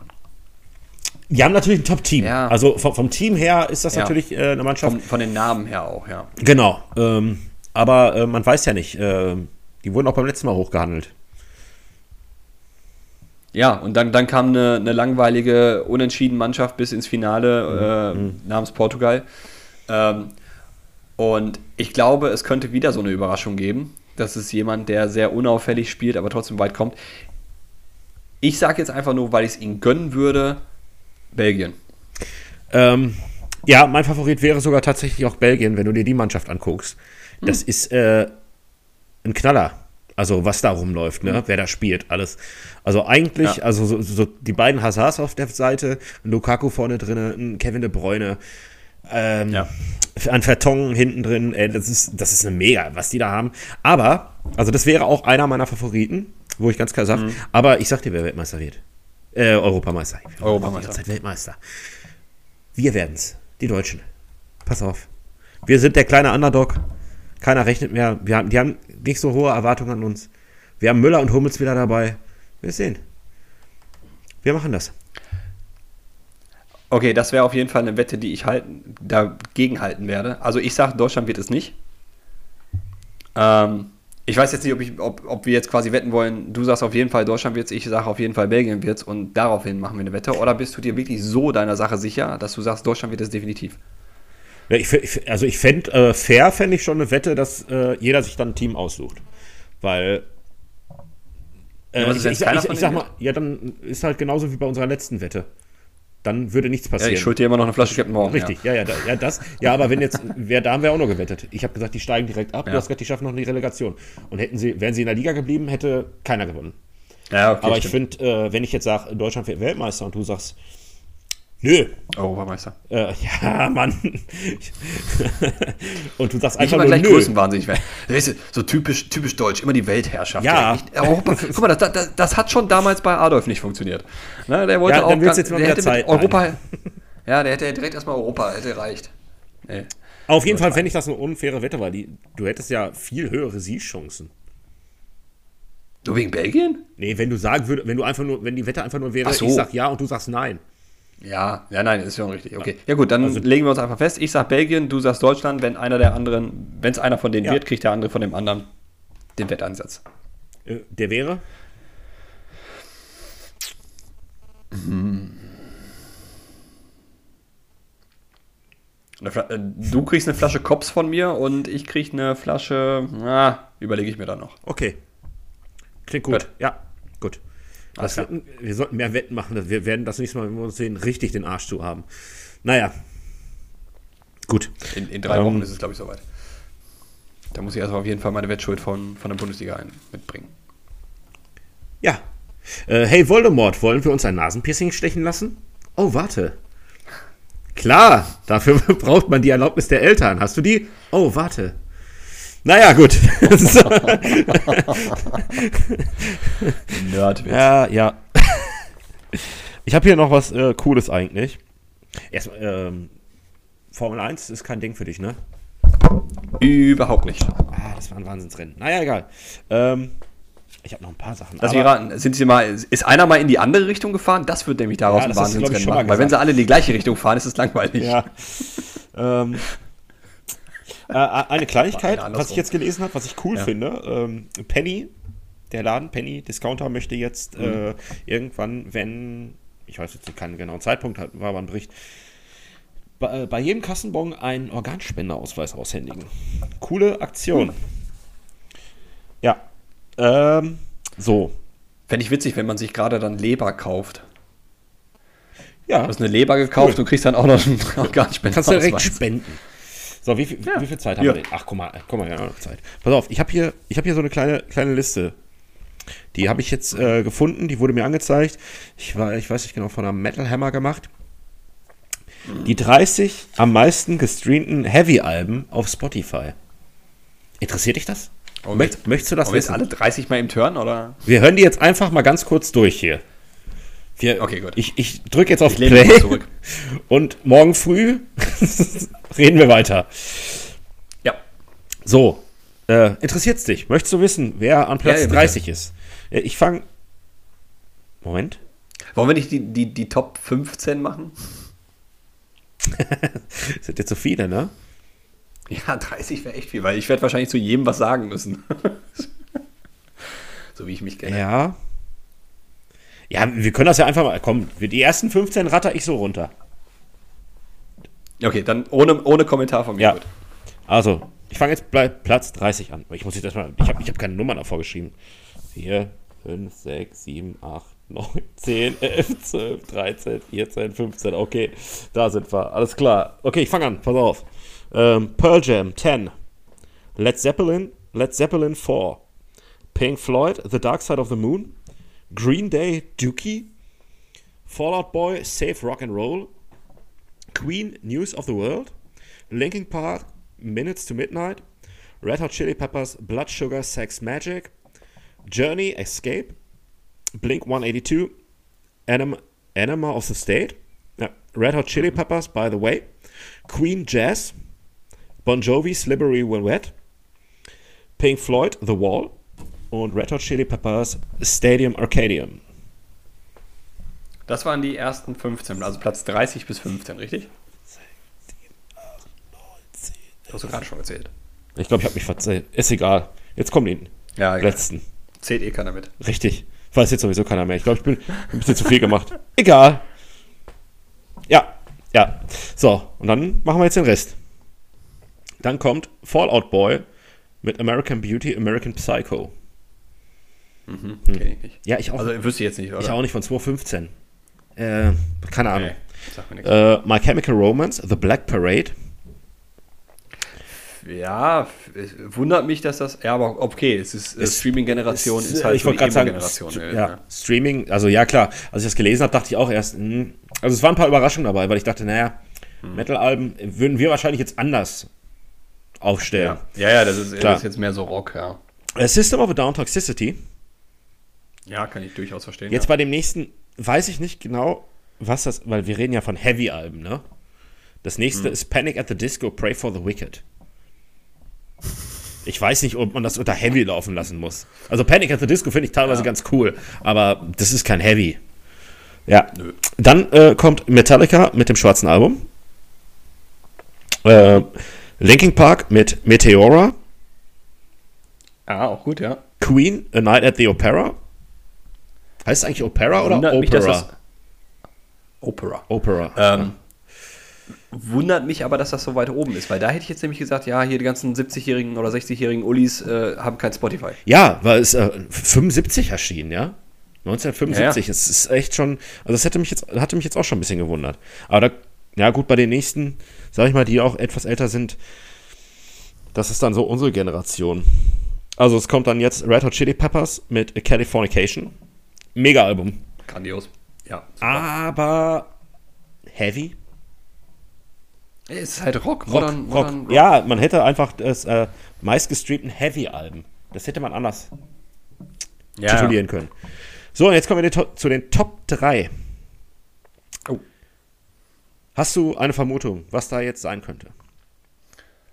Die haben natürlich ein Top-Team. Ja. Also vom, vom Team her ist das Ja. natürlich äh, eine Mannschaft. von, von den Namen her auch, ja. Genau. Ähm, aber äh, man weiß ja nicht. Äh, die wurden auch beim letzten Mal hochgehandelt. Ja, und dann, dann kam eine, eine langweilige, unentschieden Mannschaft bis ins Finale äh, namens Portugal. Ähm, und ich glaube, es könnte wieder so eine Überraschung geben. Das ist jemand, der sehr unauffällig spielt, aber trotzdem weit kommt. Ich sage jetzt einfach nur, weil ich es ihnen gönnen würde, Belgien. Ähm, ja, mein Favorit wäre sogar tatsächlich auch Belgien, wenn du dir die Mannschaft anguckst. Das ist äh, ein Knaller. Also was da rumläuft, ne? wer da spielt, alles. Also eigentlich, Ja. also so, so die beiden Hazards auf der Seite, Lukaku vorne drin, Kevin De Bruyne, ähm, Ja. ein Vertongen hinten drin, ey, das ist, das ist eine Mega, was die da haben. Aber, also das wäre auch einer meiner Favoriten, wo ich ganz klar sage, aber ich sag dir, wer Weltmeister wird. Äh, Europameister. Europameister. Zeit Weltmeister. Wir werden's. Die Deutschen. Pass auf. Wir sind der kleine Underdog. Keiner rechnet mehr. Wir haben, die haben nicht so hohe Erwartungen an uns. Wir haben Müller und Hummels wieder dabei. Wir sehen. Wir machen das. Okay, das wäre auf jeden Fall eine Wette, die ich halten, dagegen halten werde. Also ich sage, Deutschland wird es nicht. Ähm, ich weiß jetzt nicht, ob, ich, ob, ob wir jetzt quasi wetten wollen, du sagst auf jeden Fall Deutschland wird es, ich sage auf jeden Fall Belgien wird es und daraufhin machen wir eine Wette. Oder bist du dir wirklich so deiner Sache sicher, dass du sagst, Deutschland wird es definitiv? Ja, ich, also ich fände, äh, fair fände ich schon eine Wette, dass äh, jeder sich dann ein Team aussucht. Weil äh, ja, ich, ich, ich, ich sag mal, ja, dann ist halt genauso wie bei unserer letzten Wette dann würde nichts passieren. Ja, ich schuld dir immer noch eine Flasche Captain Morgan. Richtig, ja, ja, ja, ja, das. Ja, aber wenn jetzt, wer, da haben wir auch noch gewettet. Ich habe gesagt, die steigen direkt ab. Ja. Du hast gesagt, die schaffen noch eine Relegation. Und hätten sie, wären sie in der Liga geblieben, hätte keiner gewonnen. Ja, okay, aber ich finde, äh, wenn ich jetzt sage, Deutschland wird Weltmeister und du sagst, Nö. Europameister. Äh, ja, Mann. und du sagst einfach immer nur gleich nö. Größenwahnsinnig werden. Weißt du, so typisch, typisch deutsch, immer die Weltherrschaft. Ja. Nicht, Europa, guck mal, das, das, das, hat schon damals bei Adolf nicht funktioniert. Ne, der wollte ja, auch. Ganz, jetzt mal der Zeit Europa. (laughs) Ja, der hätte direkt erstmal Europa, hätte reicht. Nee. Auf jeden Fall fände ich das eine unfaire Wette, weil die, du hättest ja viel höhere Siegchancen. Du wegen Belgien? Nee, wenn du sagen würdest, wenn du einfach nur, wenn die Wette einfach nur wäre, so. ich sag ja und du sagst nein. Ja, ja, nein, ist schon richtig. Okay. Ja gut, dann also, legen wir uns einfach fest. Ich sag Belgien, du sagst Deutschland. Wenn einer der anderen, wenn es einer von denen ja. wird, kriegt der andere von dem anderen den Wettansatz. Äh, der wäre? Hm. Äh, du kriegst eine Flasche Kops von mir und ich krieg eine Flasche, na, überlege ich mir dann noch. Okay. Klingt gut. gut. Ja, gut. Wird, wir sollten mehr Wetten machen. Wir werden das nächste Mal, wenn wir uns sehen, richtig den Arsch zu haben. Naja. Gut. In, in drei um, Wochen ähm, ist es, glaube ich, soweit. Da muss ich also auf jeden Fall meine Wettschuld von, von der Bundesliga mitbringen. Ja. Äh, hey Voldemort, wollen wir uns ein Nasenpiercing stechen lassen? Oh, warte. Klar, dafür (laughs) braucht man die Erlaubnis der Eltern. Hast du die? Oh, warte. Naja, gut. (laughs) Nerdwitz. Ja, ja. Ich habe hier noch was äh, Cooles eigentlich. Erstmal, ähm, Formel 1 ist kein Ding für dich, ne? Überhaupt nicht. Ah, das war ein Wahnsinnsrennen. Naja, egal. Ähm, ich habe noch ein paar Sachen. Also raten, sind sie mal, ist einer mal in die andere Richtung gefahren? Das wird nämlich daraus ja, ein Wahnsinnsrennen machen. Weil wenn sie alle in die gleiche Richtung fahren, ist es langweilig. Ja. ähm, äh, eine Kleinigkeit, was ich jetzt gelesen habe, was ich cool ja. finde. Ähm, Penny, der Laden Penny Discounter möchte jetzt mhm. äh, irgendwann, wenn, ich weiß jetzt keinen genauen Zeitpunkt, war aber ein Bericht, bei, äh, bei jedem Kassenbon einen Organspenderausweis aushändigen. Coole Aktion. Mhm. Ja. Ähm, so. Fände ich witzig, wenn man sich gerade dann Leber kauft. Ja. Du hast eine Leber gekauft cool. und kriegst dann auch noch einen Organspender. Kannst du direkt spenden. So, wie viel, ja. wie viel Zeit haben ja. wir denn? Ach, guck mal, guck mal, ja, noch Zeit. Pass auf, ich habe hier, hab hier so eine kleine, kleine Liste. Die habe ich jetzt äh, gefunden, die wurde mir angezeigt. Ich, war, ich weiß nicht genau, von einem Metal Hammer gemacht. Die 30 am meisten gestreamten Heavy-Alben auf Spotify. Interessiert dich das? Okay. Möcht, möchtest du das wissen? alle 30 mal im Turn, oder? Wir hören die jetzt einfach mal ganz kurz durch hier. Wir, okay, gut. Ich, ich drücke jetzt auf ich Play zurück. (laughs) und morgen früh (laughs) reden wir weiter. Ja. So, äh, interessiert es dich? Möchtest du wissen, wer an Platz ja, 30 ist? Äh, ich fange. Moment. Wollen wir nicht die, die, die Top 15 machen? das (laughs) sind jetzt so viele, ne? Ja, 30 wäre echt viel, weil ich werde wahrscheinlich zu jedem was sagen müssen. (laughs) so wie ich mich kenne. Ja. Ja, wir können das ja einfach mal. Komm, die ersten 15 ratter ich so runter. Okay, dann ohne, ohne Kommentar von mir. Ja. Gut. Also, ich fange jetzt bei Platz 30 an. Ich muss jetzt erstmal. Ich habe ich hab keine Nummern davor geschrieben. 4, 5, 6, 7, 8, 9, 10, 11, 12, 13, 14, 15. Okay, da sind wir. Alles klar. Okay, ich fange an. Pass auf. Ähm, Pearl Jam 10. Led Zeppelin. Led Zeppelin 4. Pink Floyd, The Dark Side of the Moon. Green Day, Dookie, Fallout Boy, Safe Rock and Roll, Queen, News of the World, Linkin Park, Minutes to Midnight, Red Hot Chili Peppers, Blood Sugar, Sex Magic, Journey, Escape, Blink 182, Anima, Anima of the State, yeah, Red Hot Chili mm-hmm. Peppers, by the way, Queen Jazz, Bon Jovi, Slippery When Wet, Pink Floyd, The Wall und Red Hot Chili Peppers, Stadium Arcadium. Das waren die ersten 15, also Platz 30 bis 15, richtig? Das hast du gerade schon erzählt. Ich glaube, ich habe mich verzählt. Ist egal. Jetzt kommen die Ja, egal. letzten. Zählt eh keiner mit. Richtig. Weiß jetzt sowieso keiner mehr. Ich glaube, ich bin ein bisschen zu viel gemacht. (laughs) Egal. Ja, ja. So, und dann machen wir jetzt den Rest. Dann kommt Fallout Boy mit American Beauty, American Psycho. Mhm, kenn ich nicht. Ja, ich auch. Also wüsste ich jetzt nicht, oder? ich auch nicht von 2015. Äh, keine Ahnung. Nichts. Äh, My Chemical Romance, The Black Parade. Ja, wundert mich, dass das. Ja, aber okay, es ist äh, Streaming-Generation, ist halt ich wollte gerade sagen, Emo-Generation. St- äh, ja, Streaming, also ja klar, als ich das gelesen habe, dachte ich auch erst, hm, also es waren ein paar Überraschungen dabei, weil ich dachte, naja, Hm. Metal-Alben würden wir wahrscheinlich jetzt anders aufstellen. Ja, ja, ja das, ist, das ist jetzt mehr so Rock, ja. Äh, System of a Down Toxicity. Ja, kann ich durchaus verstehen. Jetzt ja. bei dem nächsten weiß ich nicht genau, was das, weil wir reden ja von Heavy-Alben, ne? Das Hm. nächste ist Panic at the Disco, Pray for the Wicked. Ich weiß nicht, ob man das unter Heavy laufen lassen muss. Also Panic at the Disco finde ich teilweise Ja. ganz cool, aber das ist kein Heavy. Ja. Nö. Dann äh, kommt Metallica mit dem schwarzen Album. Äh, Linkin Park mit Meteora. Ah, auch gut, ja. Queen, A Night at the Opera. Heißt es eigentlich Opera oder Wundert mich, Opera? das- Opera. Opera. Ähm, wundert mich aber, dass das so weit oben ist, weil da hätte ich jetzt nämlich gesagt, ja, hier die ganzen 70-jährigen oder 60-jährigen Ullis äh, haben kein Spotify. Ja, weil es äh, 75 erschienen, ja? 1975. Ja, ja. Es ist echt schon, also das hätte mich jetzt, hatte mich jetzt auch schon ein bisschen gewundert. Aber da, ja gut, bei den nächsten, sag ich mal, die auch etwas älter sind, das ist dann so unsere Generation. Also es kommt dann jetzt Red Hot Chili Peppers mit Californication. Mega Album. Grandios. Ja. super. Aber heavy? Es ist halt Rock, Rock, modern, Rock. modern Rock. Ja, man hätte einfach das äh, meistgestreamten Heavy-Alben. Das hätte man anders titulieren können. So, und jetzt kommen wir zu den Top 3. Oh. Hast du eine Vermutung, was da jetzt sein könnte?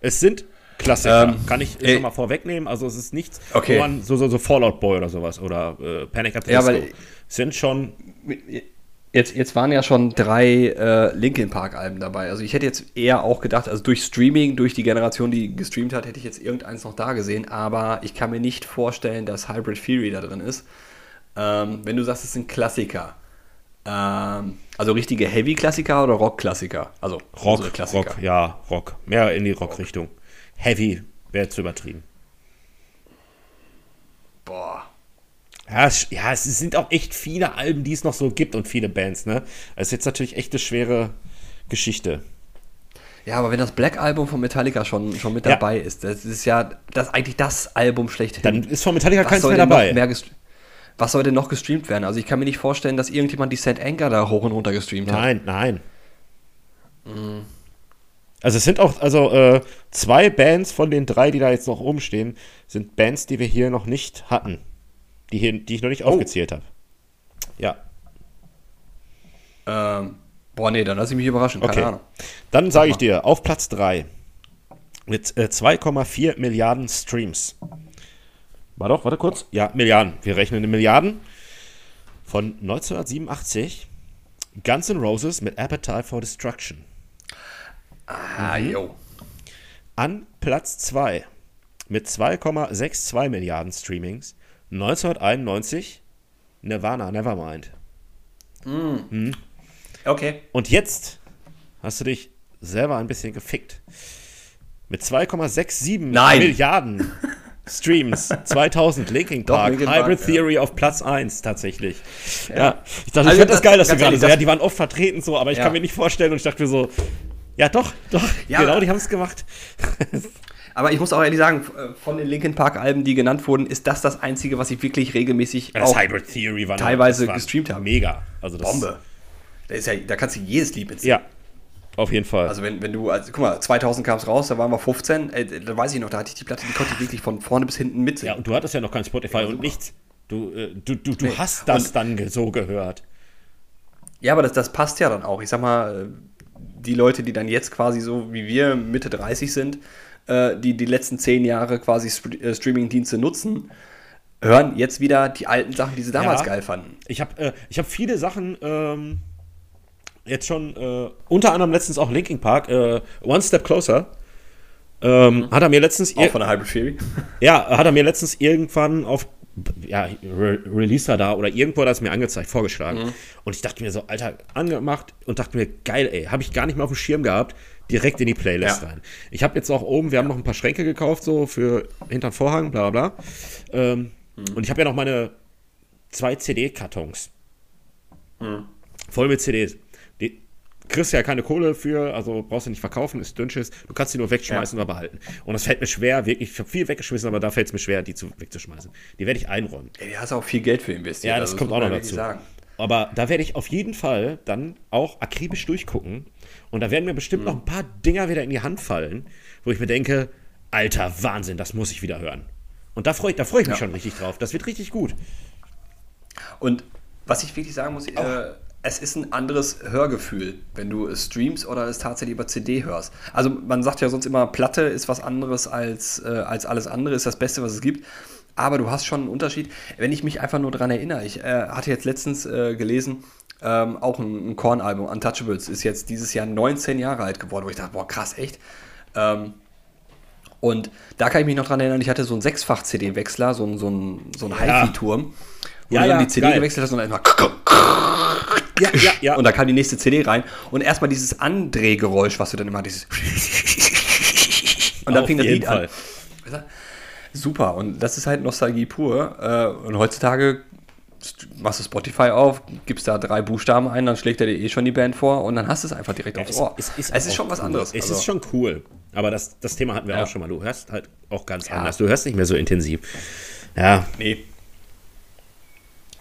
Es sind Klassiker. Ähm, Kann ich äh, schon mal vorwegnehmen? Also es ist nichts, Okay. man so, so, so Fallout Boy oder sowas oder äh, Panic at the Ja, Disco. weil- sind schon Jetzt, jetzt waren ja schon drei äh, Linkin Park Alben dabei. Also ich hätte jetzt eher auch gedacht, also durch Streaming, durch die Generation, die gestreamt hat, hätte ich jetzt irgendeins noch da gesehen. Aber ich kann mir nicht vorstellen, dass Hybrid Theory da drin ist. Ähm, wenn du sagst, es sind Klassiker. Ähm, also richtige Heavy-Klassiker oder Rock-Klassiker? Also Rock, Rock, ja, Rock. Mehr in die Rock-Richtung. Heavy wäre zu übertrieben. Boah. Ja es, ja, es sind auch echt viele Alben, die es noch so gibt und viele Bands, ne? Das ist jetzt natürlich echt eine schwere Geschichte. Ja, aber wenn das Black Album von Metallica schon, schon mit Ja. dabei ist, das ist ja das eigentlich das Album schlechthin. Dann ist von Metallica Was keins mehr dabei. mehr was soll denn noch gestreamt werden? Also ich kann mir nicht vorstellen, dass irgendjemand die St. Anger da hoch und runter gestreamt hat. Nein, nein. Also es sind auch, also äh, zwei Bands von den drei, die da jetzt noch oben stehen, sind Bands, die wir hier noch nicht hatten. Die, hier, die ich noch nicht Oh. aufgezählt habe. Ja. Ähm, boah, nee, dann lass ich mich überraschen. Keine Okay. Ahnung. Dann sage ich dir, auf Platz 3 mit äh, 2,4 Milliarden Streams. War doch, warte kurz. Ja, Milliarden. Wir rechnen in Milliarden. Von 1987 Guns N' Roses mit Appetite for Destruction. Ah, jo. An Platz 2 mit 2,62 Milliarden Streamings 1991 Nirvana, Nevermind. Okay. Und jetzt hast du dich selber ein bisschen gefickt. Mit 2,67 Nein. Milliarden (laughs) Streams 2000 Linkin Doch, Park, Linkin Park, Hybrid ja. Theory auf Platz 1 tatsächlich. Ja, Ja. ich dachte, ich Also finde das das- geil, dass du gerade so, ja, die waren oft vertreten so, aber ich kann mir nicht vorstellen und ich dachte mir so, ja doch, doch, Ja. genau, die haben es gemacht. (laughs) Aber ich muss auch ehrlich sagen, äh, von den Linkin Park Alben, die genannt wurden, ist das das einzige, was ich wirklich regelmäßig Das auch teilweise das war gestreamt habe. Mega. Also das, Bombe. Da, ja, da kannst du jedes Lied mitziehen. Ja, auf jeden Fall. Also wenn, wenn du, also guck mal, 2000 kam es raus, da waren wir 15, äh, da weiß ich noch, da hatte ich die Platte, die konnte ich wirklich von vorne bis hinten mitsingen. ja, und du hattest ja noch kein Spotify und super. nichts. Du, äh, du, du, du Nee. hast das Und- dann so gehört. Ja, aber das, das passt ja dann auch. Ich sag mal, äh, die Leute, die dann jetzt quasi so wie wir Mitte 30 sind, äh, die die letzten zehn Jahre quasi äh, Streaming-Dienste nutzen, hören jetzt wieder die alten Sachen, die sie damals Ja. geil fanden. Ich habe äh, ich hab viele Sachen ähm, jetzt schon, äh, unter anderem letztens auch Linkin Park, äh, One Step Closer. Ähm, Hat er mir letztens Auch von der Hybrid Theory. ja, hat er mir letztens irgendwann auf ja, Re Release da oder irgendwo hat es mir angezeigt, vorgeschlagen. Und ich dachte mir so, Alter, angemacht und dachte mir, geil, ey, habe ich gar nicht mehr auf dem Schirm gehabt, direkt in die Playlist Ja. rein. Ich habe jetzt auch oben, wir haben noch ein paar Schränke gekauft, so für hinterm Vorhang, bla bla bla. Ähm, Und ich habe ja noch meine zwei CD-Kartons. Voll mit CDs. Kriegst ja keine Kohle für, also brauchst du nicht verkaufen, ist Dünnschiss. Du kannst die nur wegschmeißen oder behalten. Und das fällt mir schwer, wirklich. Ich habe viel weggeschmissen, aber da fällt es mir schwer, die zu, wegzuschmeißen. Die werde ich einräumen. Ey, du hast auch viel Geld für investiert. Ja, das also kommt auch noch dazu. Sagen. Aber da werde ich auf jeden Fall dann auch akribisch durchgucken. Und da werden mir bestimmt noch ein paar Dinger wieder in die Hand fallen, wo ich mir denke, alter Wahnsinn, das muss ich wieder hören. Und da freue ich, da freu ich mich Ja. schon richtig drauf. Das wird richtig gut. Und was ich wirklich sagen muss, äh, es ist ein anderes Hörgefühl, wenn du es streamst oder es tatsächlich über CD hörst. Also man sagt ja sonst immer, Platte ist was anderes als, äh, als alles andere, ist das Beste, was es gibt. Aber du hast schon einen Unterschied. Wenn ich mich einfach nur daran erinnere, ich äh, hatte jetzt letztens äh, gelesen, ähm, auch ein, ein Korn-Album, Untouchables, ist jetzt dieses Jahr 19 Jahre alt geworden, wo ich dachte, boah, krass, echt. Ähm, und da kann ich mich noch dran erinnern, ich hatte so einen Sechsfach-CD-Wechsler, so einen, so einen, so einen Ja. Hi-Fi-Turm, wo Ja, du dann ja, die CD geil. gewechselt hast und dann immer Ja, ja, ja. und da kam die nächste CD rein und erstmal dieses Andrehgeräusch, was du dann immer dieses und dann Auf fing das Lied Fall. an. Super und das ist halt Nostalgie pur äh, und heutzutage st- machst du Spotify auf, gibst da drei Buchstaben ein, dann schlägt er dir eh schon die Band vor und dann hast du es einfach direkt aufs Es, Ohr. es, ist, es ist auch schon was anderes. Es also. ist schon cool. Aber das, das Thema hatten wir Ja. auch schon mal. Du hörst halt auch ganz Ja. anders. Du hörst nicht mehr so intensiv. Ja. nee.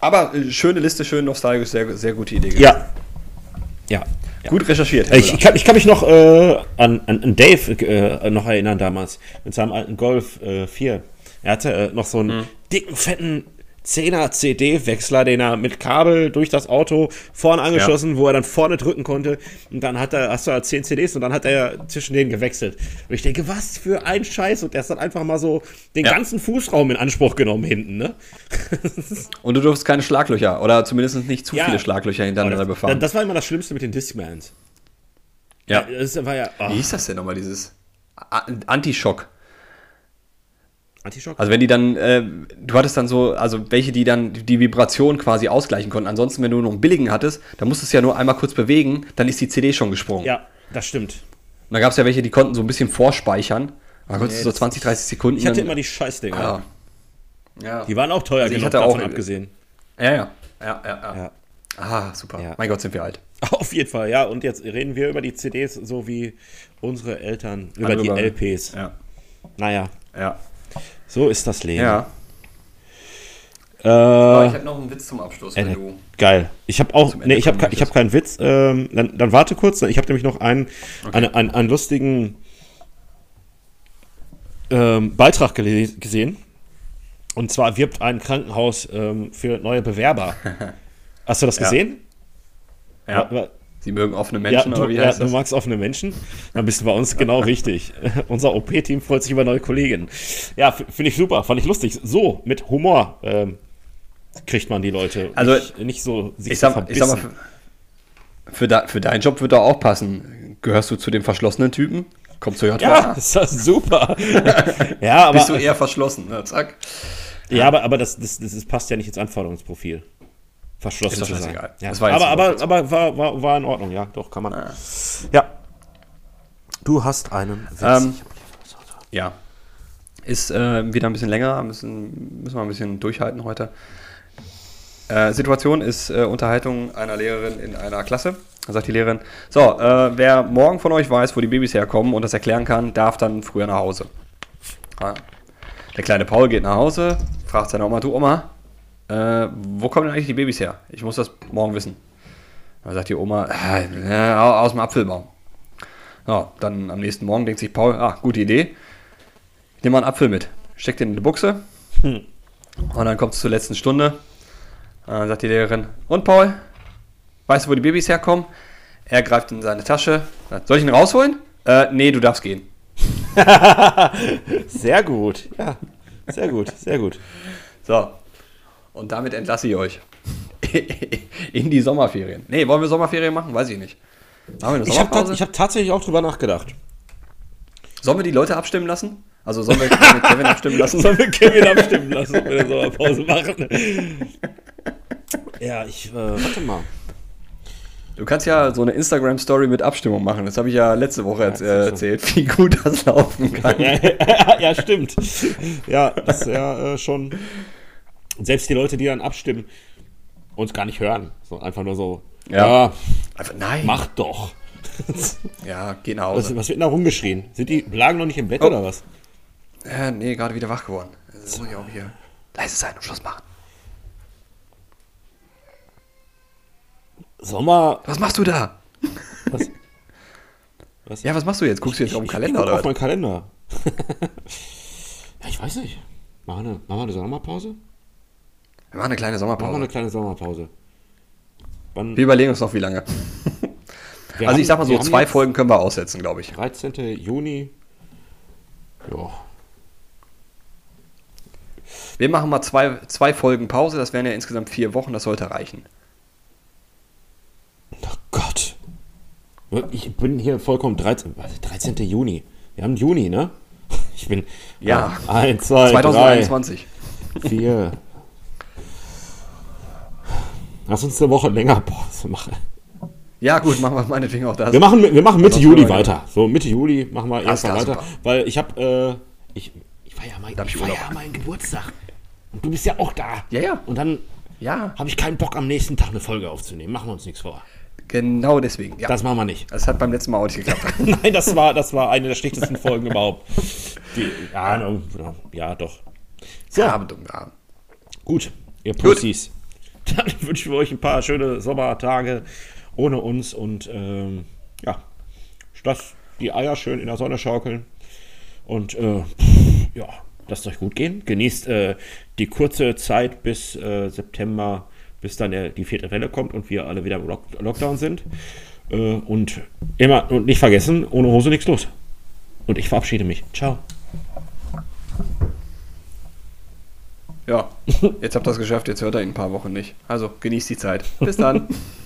Aber äh, schöne Liste, schön nostalgisch, sehr, sehr gute Idee. Ja. Ja. ja. Gut recherchiert. Ich, ich, kann, ich kann mich noch äh, an, an, Dave äh, noch erinnern damals mit seinem alten Golf äh, 4. Er hatte äh, noch so einen Mhm. dicken, fetten 10er CD-Wechsler, den er mit Kabel durch das Auto vorne angeschlossen, wo er dann vorne drücken konnte. Und dann hat er, hast du halt 10 CDs und dann hat er zwischen denen gewechselt. Und ich denke, was für ein Scheiß. Und der ist dann einfach mal so den Ja. ganzen Fußraum in Anspruch genommen hinten, ne? (laughs) Und du durfst keine Schlaglöcher oder zumindest nicht zu Ja. viele Schlaglöcher hintereinander befahren. das war immer das Schlimmste mit den Discmans. ja. Das war ja. Oh, Wie hieß das denn nochmal, dieses Antischock? Antischock? Also wenn die dann, äh, du hattest dann so, also welche, die dann die Vibration quasi ausgleichen konnten. Ansonsten, wenn du nur einen billigen hattest, dann musstest du ja nur einmal kurz bewegen, dann ist die CD schon gesprungen. ja, das stimmt. Und dann gab es ja welche, die konnten so ein bisschen vorspeichern. Da konntest du so 20, 30 Sekunden. Ich hatte dann- immer die Scheißdinger. ja. ja. Die waren auch teuer Also ich genug, hatte auch- davon abgesehen. Ja, ja. Ja, ja, ja. Ja. Ah, super. Ja. Mein Gott, sind wir alt. (laughs) Auf jeden Fall, ja. Und jetzt reden wir über die CDs, so wie unsere Eltern über die Darüber- LPs. Ja. Naja, Ja. So ist das Leben. Ja. Äh, habe noch einen Witz zum Abschluss, äh, geil. Ich habe auch, nee, ich habe ich hab keinen Witz. Ähm, dann, dann warte kurz. Ich habe nämlich noch einen, eine, einen, einen lustigen ähm, Beitrag gesehen. Und zwar wirbt ein Krankenhaus ähm, für neue Bewerber. (laughs) Hast du das Ja. gesehen? Ja. Sie mögen offene Ja, Menschen, du, oder wie ja, heißt du das? magst offene Menschen, dann bist du bei uns genau richtig. (laughs) Unser OP-Team freut sich über neue Kollegen. Ja, finde ich super, fand ich lustig. So, mit Humor ähm, kriegt man die Leute. Also, nicht, nicht so sich Ich sag, so ich sag mal, verbissen. für, de, für deinen Job wird er auch passen. Gehörst du zu den verschlossenen Typen? Kommst du Ja, (laughs) ist das super. ja, (laughs) aber, Bist du eher verschlossen? Ne? Zack. ja, aber, aber das, das, das, passt ja nicht ins Anforderungsprofil. Verschlossen Ist zu sein. scheißegal. Ja. Das war jetzt aber aber, aber war, war, war in Ordnung, ja, doch, kann man. Ja. Du hast einen Witz. Ähm, Ja. Ist äh, wieder ein bisschen länger, müssen, müssen wir ein bisschen durchhalten heute. Äh, Situation ist äh, Unterhaltung einer Lehrerin in einer Klasse. Da sagt die Lehrerin, so, äh, wer morgen von euch weiß, wo die Babys herkommen und das erklären kann, darf dann früher nach Hause. Ja. Der kleine Paul geht nach Hause, fragt seine Oma, du Oma, äh, wo kommen denn eigentlich die Babys her? Ich muss das morgen wissen. Da sagt die Oma, äh, ja, aus dem Apfelbaum. Ja, dann am nächsten Morgen denkt sich Paul, ah, gute Idee. Ich nehme mal einen Apfel mit. Steckt den in die Buchse. Und dann kommt es zur letzten Stunde. Dann sagt die Lehrerin, und Paul, weißt du, wo die Babys herkommen? Er greift in seine Tasche. Sagt, Soll ich ihn rausholen? Äh, nee, du darfst gehen. (laughs) sehr gut, ja. Sehr gut, sehr gut. So. Und damit entlasse ich euch (laughs) in die Sommerferien. Nee, wollen wir Sommerferien machen? Weiß ich nicht. Machen wir eine ich habe hab tatsächlich auch drüber nachgedacht. Sollen wir die Leute abstimmen lassen? Also sollen wir Kevin (laughs) abstimmen lassen? sollen wir Kevin abstimmen lassen, ob wir eine Sommerpause machen? ja, ich, äh, warte mal. Du kannst ja so eine Instagram-Story mit Abstimmung machen. Das habe ich ja letzte Woche ja, äh, erzählt, wie gut das laufen kann. (laughs) ja, stimmt. Ja, das ist ja äh, schon. Selbst die Leute, die dann abstimmen, uns gar nicht hören. So einfach nur so. Ja. ja einfach, nein. Mach doch. (laughs) ja, genau. Was, was, wird denn da rumgeschrien? Sind die lagen noch nicht im Bett oh. oder was? Äh, nee, gerade wieder wach geworden. Das muss ich auch hier leise sein und Schluss machen. Sommer. Was machst du da? Was? (laughs) was? Ja, was machst du jetzt? Guckst du jetzt ich, auf den Kalender? Ich, ich auf meinen Kalender. (laughs) ja, ich weiß nicht. Machen wir eine, machen wir eine Sommerpause? Wir machen eine kleine Sommerpause. Machen wir eine kleine Sommerpause. Wann? Wir überlegen uns noch, wie lange. (laughs) also haben, ich sag mal so, zwei Folgen können wir aussetzen, glaube ich. 13. Juni. Ja. Wir machen mal zwei, zwei Folgen Pause, das wären ja insgesamt vier Wochen, das sollte reichen. Oh Gott. Ich bin hier vollkommen 13. 13. Juni. Wir haben Juni, ne? (laughs) Ich bin. Ja. 1, 2, 2021. 3, 4. Lass uns eine Woche länger Pause machen. Ja, gut, machen wir meinetwegen auch das. Wir machen, wir machen Mitte Juli weiter. So, Mitte Juli machen wir erstmal weiter. Super. Weil ich habe. Äh, ich, ich war ja mein, ich war ja mein Geburtstag. Und du bist ja auch da. Ja, ja. Und dann ja. habe ich keinen Bock, am nächsten Tag eine Folge aufzunehmen. Machen wir uns nichts vor. Genau deswegen. Ja. Das machen wir nicht. Das hat beim letzten Mal auch nicht geklappt. (laughs) Nein, das war, das war eine der schlechtesten Folgen überhaupt. Die, ja, ja, doch. So. Ja, aber, ja. Gut, ihr Pussys. (laughs) Dann wünschen wir euch ein paar schöne Sommertage ohne uns und ähm, ja, dass die Eier schön in der Sonne schaukeln. Und äh, ja, lasst euch gut gehen. Genießt äh, die kurze Zeit bis äh, September bis dann der, die vierte Welle kommt und wir alle wieder im Lock Lockdown sind. Äh, und immer und nicht vergessen, ohne Hose nichts los. Und ich verabschiede mich. Ciao. Ja, jetzt habt ihr es geschafft, jetzt hört er in ein paar Wochen nicht. Also genießt die Zeit. Bis dann. (laughs)